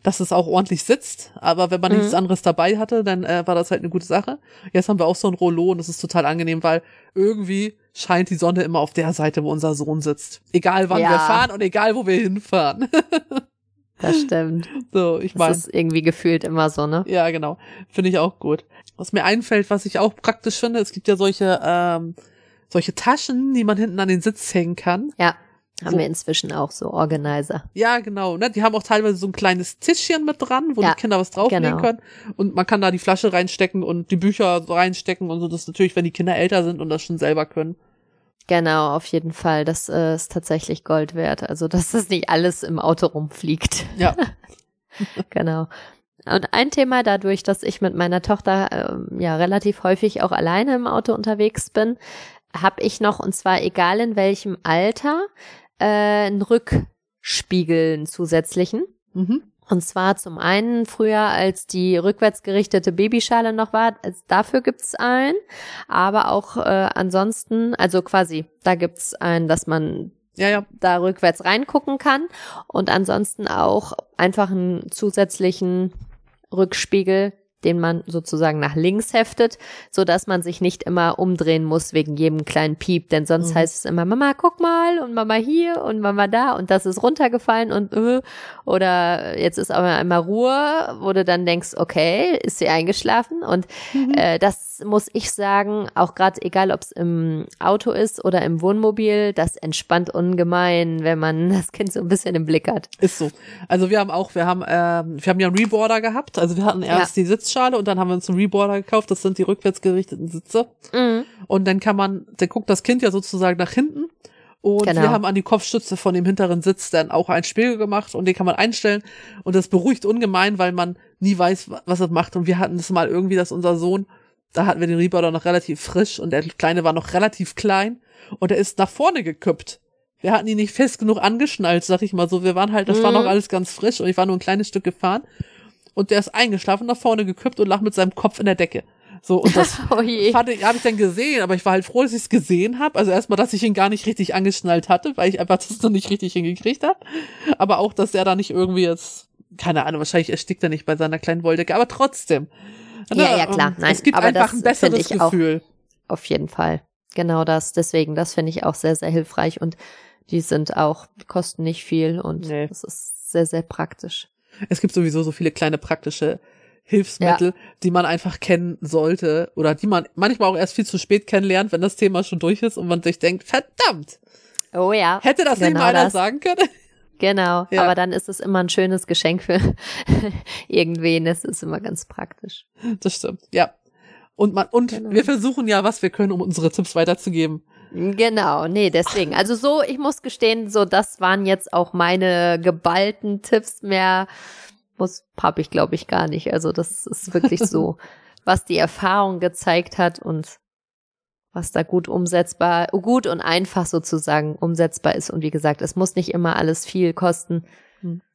Speaker 2: dass es auch ordentlich sitzt. Aber wenn man
Speaker 3: Mhm.
Speaker 2: nichts anderes dabei hatte, dann äh, war das halt eine gute Sache. Jetzt haben wir auch so ein Rollo und das ist total angenehm, weil irgendwie scheint die Sonne immer auf der Seite, wo unser Sohn sitzt. Egal wann
Speaker 3: Ja.
Speaker 2: wir fahren und egal wo wir hinfahren.
Speaker 3: Das stimmt.
Speaker 2: so, ich
Speaker 3: Das
Speaker 2: meine.
Speaker 3: ist irgendwie gefühlt immer so, ne?
Speaker 2: Ja, genau. Finde ich auch gut. Was mir einfällt, was ich auch praktisch finde, es gibt ja solche, ähm, solche Taschen, die man hinten an den Sitz hängen kann.
Speaker 3: Ja. Haben
Speaker 2: So.
Speaker 3: wir inzwischen auch so Organizer.
Speaker 2: Ja, genau. Ne? Die haben auch teilweise so ein kleines Tischchen mit dran, wo
Speaker 3: Ja,
Speaker 2: die Kinder was drauflegen
Speaker 3: genau.
Speaker 2: können. Und man kann da die Flasche reinstecken und die Bücher reinstecken und so. Das ist natürlich, wenn die Kinder älter sind und das schon selber können.
Speaker 3: Genau, auf jeden Fall. Das äh, ist tatsächlich Gold wert. Also, dass das nicht alles im Auto rumfliegt.
Speaker 2: Ja.
Speaker 3: genau. Und ein Thema dadurch, dass ich mit meiner Tochter ähm, ja relativ häufig auch alleine im Auto unterwegs bin, habe ich noch, und zwar egal in welchem Alter, äh, einen Rückspiegel, einen zusätzlichen.
Speaker 2: Mhm.
Speaker 3: Und zwar zum einen früher, als die rückwärts gerichtete Babyschale noch war, als dafür gibt's einen. Aber auch äh, ansonsten, also quasi, da gibt's einen, dass man
Speaker 2: Ja, ja.
Speaker 3: da rückwärts reingucken kann. Und ansonsten auch einfach einen zusätzlichen Rückspiegel, den man sozusagen nach links heftet, so dass man sich nicht immer umdrehen muss wegen jedem kleinen Piep, denn sonst
Speaker 2: Mhm.
Speaker 3: heißt es immer Mama guck mal und Mama hier und Mama da und das ist runtergefallen und äh, oder jetzt ist aber einmal Ruhe, wo du dann denkst, okay, ist sie eingeschlafen und
Speaker 2: Mhm.
Speaker 3: äh, das muss ich sagen, auch gerade egal, ob es im Auto ist oder im Wohnmobil, das entspannt ungemein, wenn man das Kind so ein bisschen im Blick hat.
Speaker 2: Ist so. Also wir haben auch, wir haben, ähm, wir haben ja einen Reboarder gehabt. Also wir hatten erst die Sitzschale und dann haben wir uns einen Reboarder gekauft. Das sind die rückwärts gerichteten Sitze.
Speaker 3: Mhm.
Speaker 2: Und dann kann man, dann guckt das Kind ja sozusagen nach hinten. Und
Speaker 3: Genau.
Speaker 2: wir haben an die Kopfstütze von dem hinteren Sitz dann auch einen Spiegel gemacht und den kann man einstellen. Und das beruhigt ungemein, weil man nie weiß, wa- was es macht. Und wir hatten das mal irgendwie, dass unser Sohn, da hatten wir den Reboarder noch relativ frisch und der Kleine war noch relativ klein und er ist nach vorne gekippt. Wir hatten ihn nicht fest genug angeschnallt, sag ich mal so. Wir waren halt, das war
Speaker 3: Mhm.
Speaker 2: noch alles ganz frisch und ich war nur ein kleines Stück gefahren. Und der ist eingeschlafen, nach vorne gekippt und lag mit seinem Kopf in der Decke. So, und das
Speaker 3: Oh
Speaker 2: habe ich dann gesehen, aber ich war halt froh, dass ich es gesehen habe. Also erstmal, dass ich ihn gar nicht richtig angeschnallt hatte, weil ich einfach das noch nicht richtig hingekriegt habe. Aber auch, dass er da nicht irgendwie jetzt, keine Ahnung, wahrscheinlich erstickt er nicht bei seiner kleinen Wolldecke, aber trotzdem.
Speaker 3: Ja, ja, klar.
Speaker 2: Ähm,
Speaker 3: Nein,
Speaker 2: es gibt
Speaker 3: aber
Speaker 2: einfach
Speaker 3: das
Speaker 2: ein besseres
Speaker 3: ich auch.
Speaker 2: Gefühl.
Speaker 3: Auf jeden Fall. Genau das. Deswegen, das finde ich auch sehr, sehr hilfreich und die sind auch, kosten nicht viel und
Speaker 2: Nee.
Speaker 3: das ist sehr, sehr praktisch.
Speaker 2: Es gibt sowieso so viele kleine praktische Hilfsmittel, die man einfach kennen sollte oder die man manchmal auch erst viel zu spät kennenlernt, wenn das Thema schon durch ist und man sich denkt, verdammt,
Speaker 3: Oh ja.
Speaker 2: hätte das nicht
Speaker 3: genau
Speaker 2: mal einer
Speaker 3: das.
Speaker 2: sagen können?
Speaker 3: Genau.
Speaker 2: Ja.
Speaker 3: Aber dann ist es immer ein schönes Geschenk für irgendwen. Das ist immer ganz praktisch.
Speaker 2: Das stimmt, ja. Und man, und
Speaker 3: Genau.
Speaker 2: wir versuchen ja, was wir können, um unsere Tipps weiterzugeben.
Speaker 3: Genau, nee, deswegen. Also so, ich muss gestehen, so das waren jetzt auch meine geballten Tipps. Mehr muss habe ich glaube ich gar nicht. Also das ist wirklich so, was die Erfahrung gezeigt hat und was da gut umsetzbar, gut und einfach sozusagen umsetzbar ist. Und wie gesagt, es muss nicht immer alles viel kosten.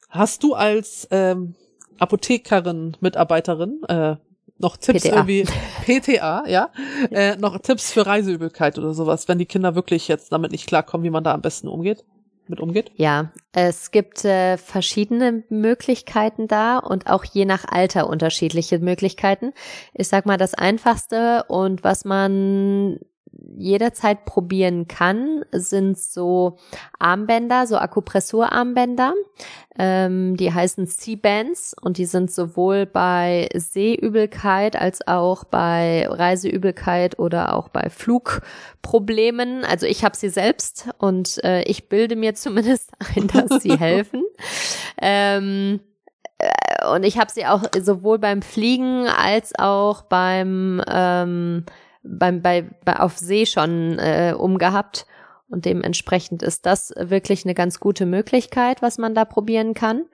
Speaker 2: Hast du als ähm, Apothekerin, Mitarbeiterin äh, noch Tipps
Speaker 3: PTA.
Speaker 2: irgendwie PTA, ja, äh, noch Tipps für Reiseübelkeit oder sowas, wenn die Kinder wirklich jetzt damit nicht klarkommen, wie man da am besten umgeht, mit umgeht?
Speaker 3: Ja, es gibt äh, verschiedene Möglichkeiten da und auch je nach Alter unterschiedliche Möglichkeiten. Ich sag mal, das einfachste und was man jederzeit probieren kann, sind so Armbänder, so Akupressurarmbänder. Ähm, die heißen C-Bands und die sind sowohl bei Sehübelkeit als auch bei Reiseübelkeit oder auch bei Flugproblemen. Also ich habe sie selbst und äh, ich bilde mir zumindest ein, dass sie helfen. Ähm, äh, und ich habe sie auch sowohl beim Fliegen als auch beim ähm, beim bei, bei auf See schon äh, umgehabt und dementsprechend ist das wirklich eine ganz gute Möglichkeit, was man da probieren kann.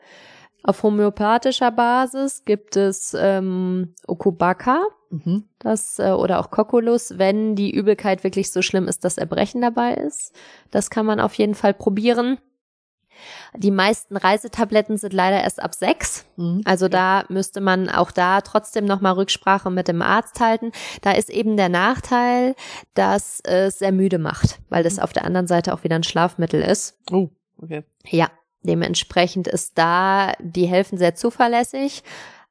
Speaker 3: Auf homöopathischer Basis gibt es ähm, Okubaka, mhm. das äh, oder auch Kokulus, wenn die Übelkeit wirklich so schlimm ist, dass Erbrechen dabei ist. Das kann man auf jeden Fall probieren. Die meisten Reisetabletten sind leider erst ab sechs. Mhm. Also da müsste man auch da trotzdem nochmal Rücksprache mit dem Arzt halten. Da ist eben der Nachteil, dass es sehr müde macht, weil das mhm. auf der anderen Seite auch wieder ein Schlafmittel ist.
Speaker 2: Oh, okay.
Speaker 3: Ja, dementsprechend ist da, die helfen sehr zuverlässig.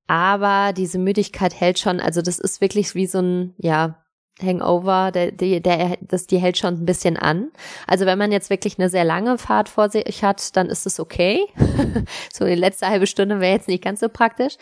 Speaker 3: Aber diese Müdigkeit hält schon, also das ist wirklich wie so ein, ja, Hangover, der, der, der, das, die hält schon ein bisschen an. Also wenn man jetzt wirklich eine sehr lange Fahrt vor sich hat, dann ist es okay. so die letzte halbe Stunde wäre jetzt nicht ganz so praktisch.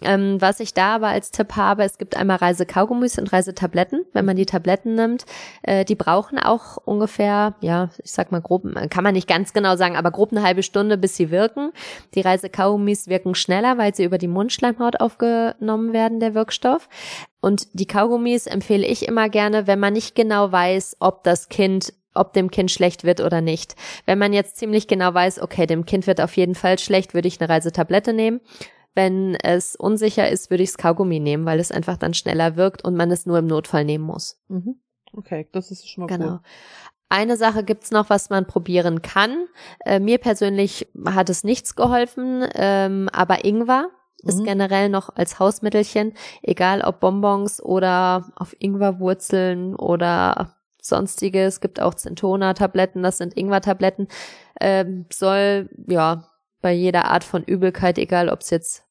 Speaker 3: Ähm, was ich da aber als Tipp habe, es gibt einmal Reisekaugummis und Reisetabletten. Wenn man die Tabletten nimmt, äh, die brauchen auch ungefähr, ja, ich sag mal grob, kann man nicht ganz genau sagen, aber grob eine halbe Stunde, bis sie wirken. Die Reisekaugummis wirken schneller, weil sie über die Mundschleimhaut aufgenommen werden, der Wirkstoff. Und die Kaugummis empfehle ich immer gerne, wenn man nicht genau weiß, ob das Kind ob dem Kind schlecht wird oder nicht. Wenn man jetzt ziemlich genau weiß, okay, dem Kind wird auf jeden Fall schlecht, würde ich eine Reisetablette nehmen. Wenn es unsicher ist, würde ich das Kaugummi nehmen, weil es einfach dann schneller wirkt und man es nur im Notfall nehmen muss.
Speaker 2: Mhm. Okay, das ist schon mal
Speaker 3: genau.
Speaker 2: cool.
Speaker 3: Eine Sache gibt's noch, was man probieren kann. Äh, mir persönlich hat es nichts geholfen, ähm, aber Ingwer ist mhm. generell noch als Hausmittelchen, egal ob Bonbons oder auf Ingwerwurzeln oder sonstiges. Es gibt auch Zentona-Tabletten, das sind Ingwer-Tabletten. Ähm, soll ja bei jeder Art von Übelkeit, egal ob es jetzt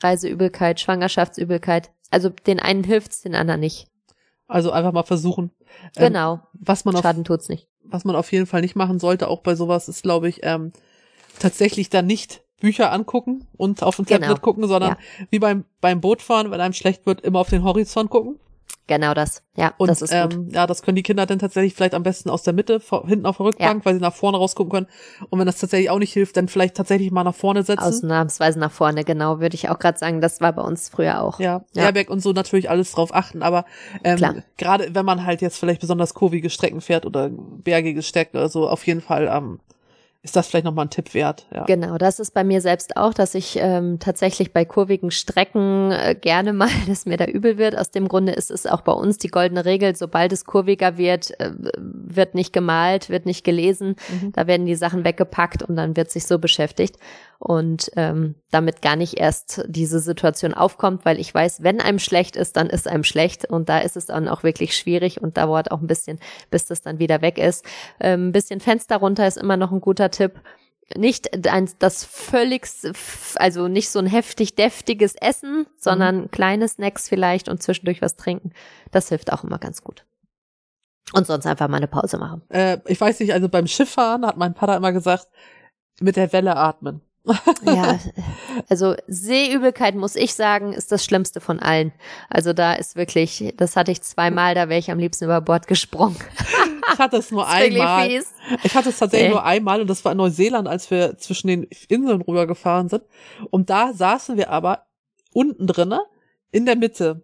Speaker 3: Reiseübelkeit, Schwangerschaftsübelkeit, also den einen hilft's, den anderen nicht.
Speaker 2: Also einfach mal versuchen.
Speaker 3: Ähm, genau.
Speaker 2: Ähm, was man auf,
Speaker 3: Schaden tut's nicht.
Speaker 2: Was man auf jeden Fall nicht machen sollte, auch bei sowas, ist, glaube ich, ähm, tatsächlich dann nicht Bücher angucken und auf dem Tablet genau. gucken, sondern ja. wie beim, beim Bootfahren, wenn einem schlecht wird, immer auf den Horizont gucken.
Speaker 3: Genau das. Ja,
Speaker 2: und,
Speaker 3: das ist gut.
Speaker 2: Ähm, ja, das können die Kinder dann tatsächlich vielleicht am besten aus der Mitte, vor, hinten auf der Rückbank, ja. weil sie nach vorne rausgucken können. Und wenn das tatsächlich auch nicht hilft, dann vielleicht tatsächlich mal nach vorne setzen.
Speaker 3: Ausnahmsweise nach vorne, genau, würde ich auch gerade sagen. Das war bei uns früher auch.
Speaker 2: Ja, ja. Airbag und so natürlich alles drauf achten. Aber ähm, gerade wenn man halt jetzt vielleicht besonders kurvige Strecken fährt oder bergige Strecken oder so, auf jeden Fall ähm, ist das vielleicht nochmal ein Tipp wert. Ja.
Speaker 3: Genau, das ist bei mir selbst auch, dass ich ähm, tatsächlich bei kurvigen Strecken äh, gerne mal, dass mir da übel wird. Aus dem Grunde ist es auch bei uns die goldene Regel, sobald es kurviger wird, äh, wird nicht gemalt, wird nicht gelesen. Mhm. Da werden die Sachen weggepackt und dann wird sich so beschäftigt und ähm, damit gar nicht erst diese Situation aufkommt, weil ich weiß, wenn einem schlecht ist, dann ist einem schlecht und da ist es dann auch wirklich schwierig und dauert auch ein bisschen, bis das dann wieder weg ist. Ähm, ein bisschen Fenster runter ist immer noch ein guter Tipp nicht ein, das völlig, also nicht so ein heftig deftiges Essen, sondern mhm. kleine Snacks vielleicht und zwischendurch was trinken. Das hilft auch immer ganz gut. Und sonst einfach mal eine Pause machen.
Speaker 2: Äh, ich weiß nicht, also beim Schifffahren hat mein Vater immer gesagt, mit der Welle atmen
Speaker 3: ja, also Seeübelkeit muss ich sagen, ist das Schlimmste von allen. Also da ist wirklich, das hatte ich zweimal, da wäre ich am liebsten über Bord gesprungen.
Speaker 2: Ich hatte es nur einmal. Ich hatte es tatsächlich nee. nur einmal und das war in Neuseeland, als wir zwischen den Inseln rübergefahren sind. Und da saßen wir aber unten drinne in der Mitte.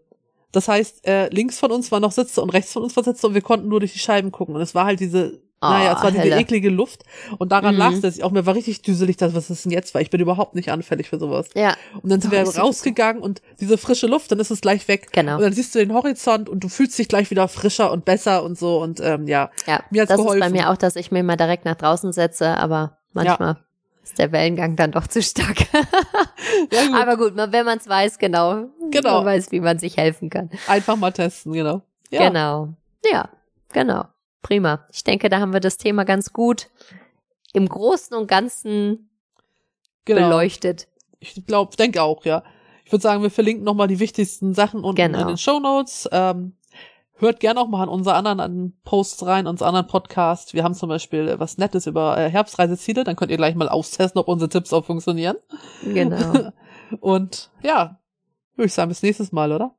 Speaker 2: Das heißt, äh, links von uns war noch Sitze und rechts von uns war Sitze und wir konnten nur durch die Scheiben gucken. Und es war halt diese Oh, naja, es war diese eklige Luft und daran mhm. lag es auch. Mir war richtig düselig, dass was ist denn jetzt? Weil ich bin überhaupt nicht anfällig für sowas.
Speaker 3: Ja.
Speaker 2: Und dann sind oh, wir rausgegangen und diese frische Luft, dann ist es gleich weg.
Speaker 3: Genau.
Speaker 2: Und dann siehst du den Horizont und du fühlst dich gleich wieder frischer und besser und so und ähm, ja.
Speaker 3: Ja. Mir hat's das geholfen. ist bei mir auch, dass ich mir mal direkt nach draußen setze, aber manchmal. Ja. Ist der Wellengang dann doch zu stark. ja, gut. Aber gut, wenn man es weiß, genau. Genau. Man weiß, wie man sich helfen kann.
Speaker 2: Einfach mal testen, genau. Ja.
Speaker 3: Genau. Ja, genau. Prima. Ich denke, da haben wir das Thema ganz gut im Großen und Ganzen genau. beleuchtet.
Speaker 2: Ich glaube, denke auch, ja. Ich würde sagen, wir verlinken nochmal die wichtigsten Sachen unten genau. in den Show Notes. Ähm, Hört gerne auch mal an unsere anderen an Posts rein, unsere anderen Podcasts. Wir haben zum Beispiel äh, was Nettes über äh, Herbstreiseziele. Dann könnt ihr gleich mal austesten, ob unsere Tipps auch funktionieren.
Speaker 3: Genau.
Speaker 2: Und ja, würde ich sagen, bis nächstes Mal, oder?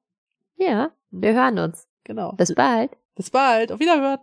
Speaker 3: Ja, wir hören uns.
Speaker 2: Genau.
Speaker 3: Bis bald.
Speaker 2: Bis bald. Auf Wiederhören.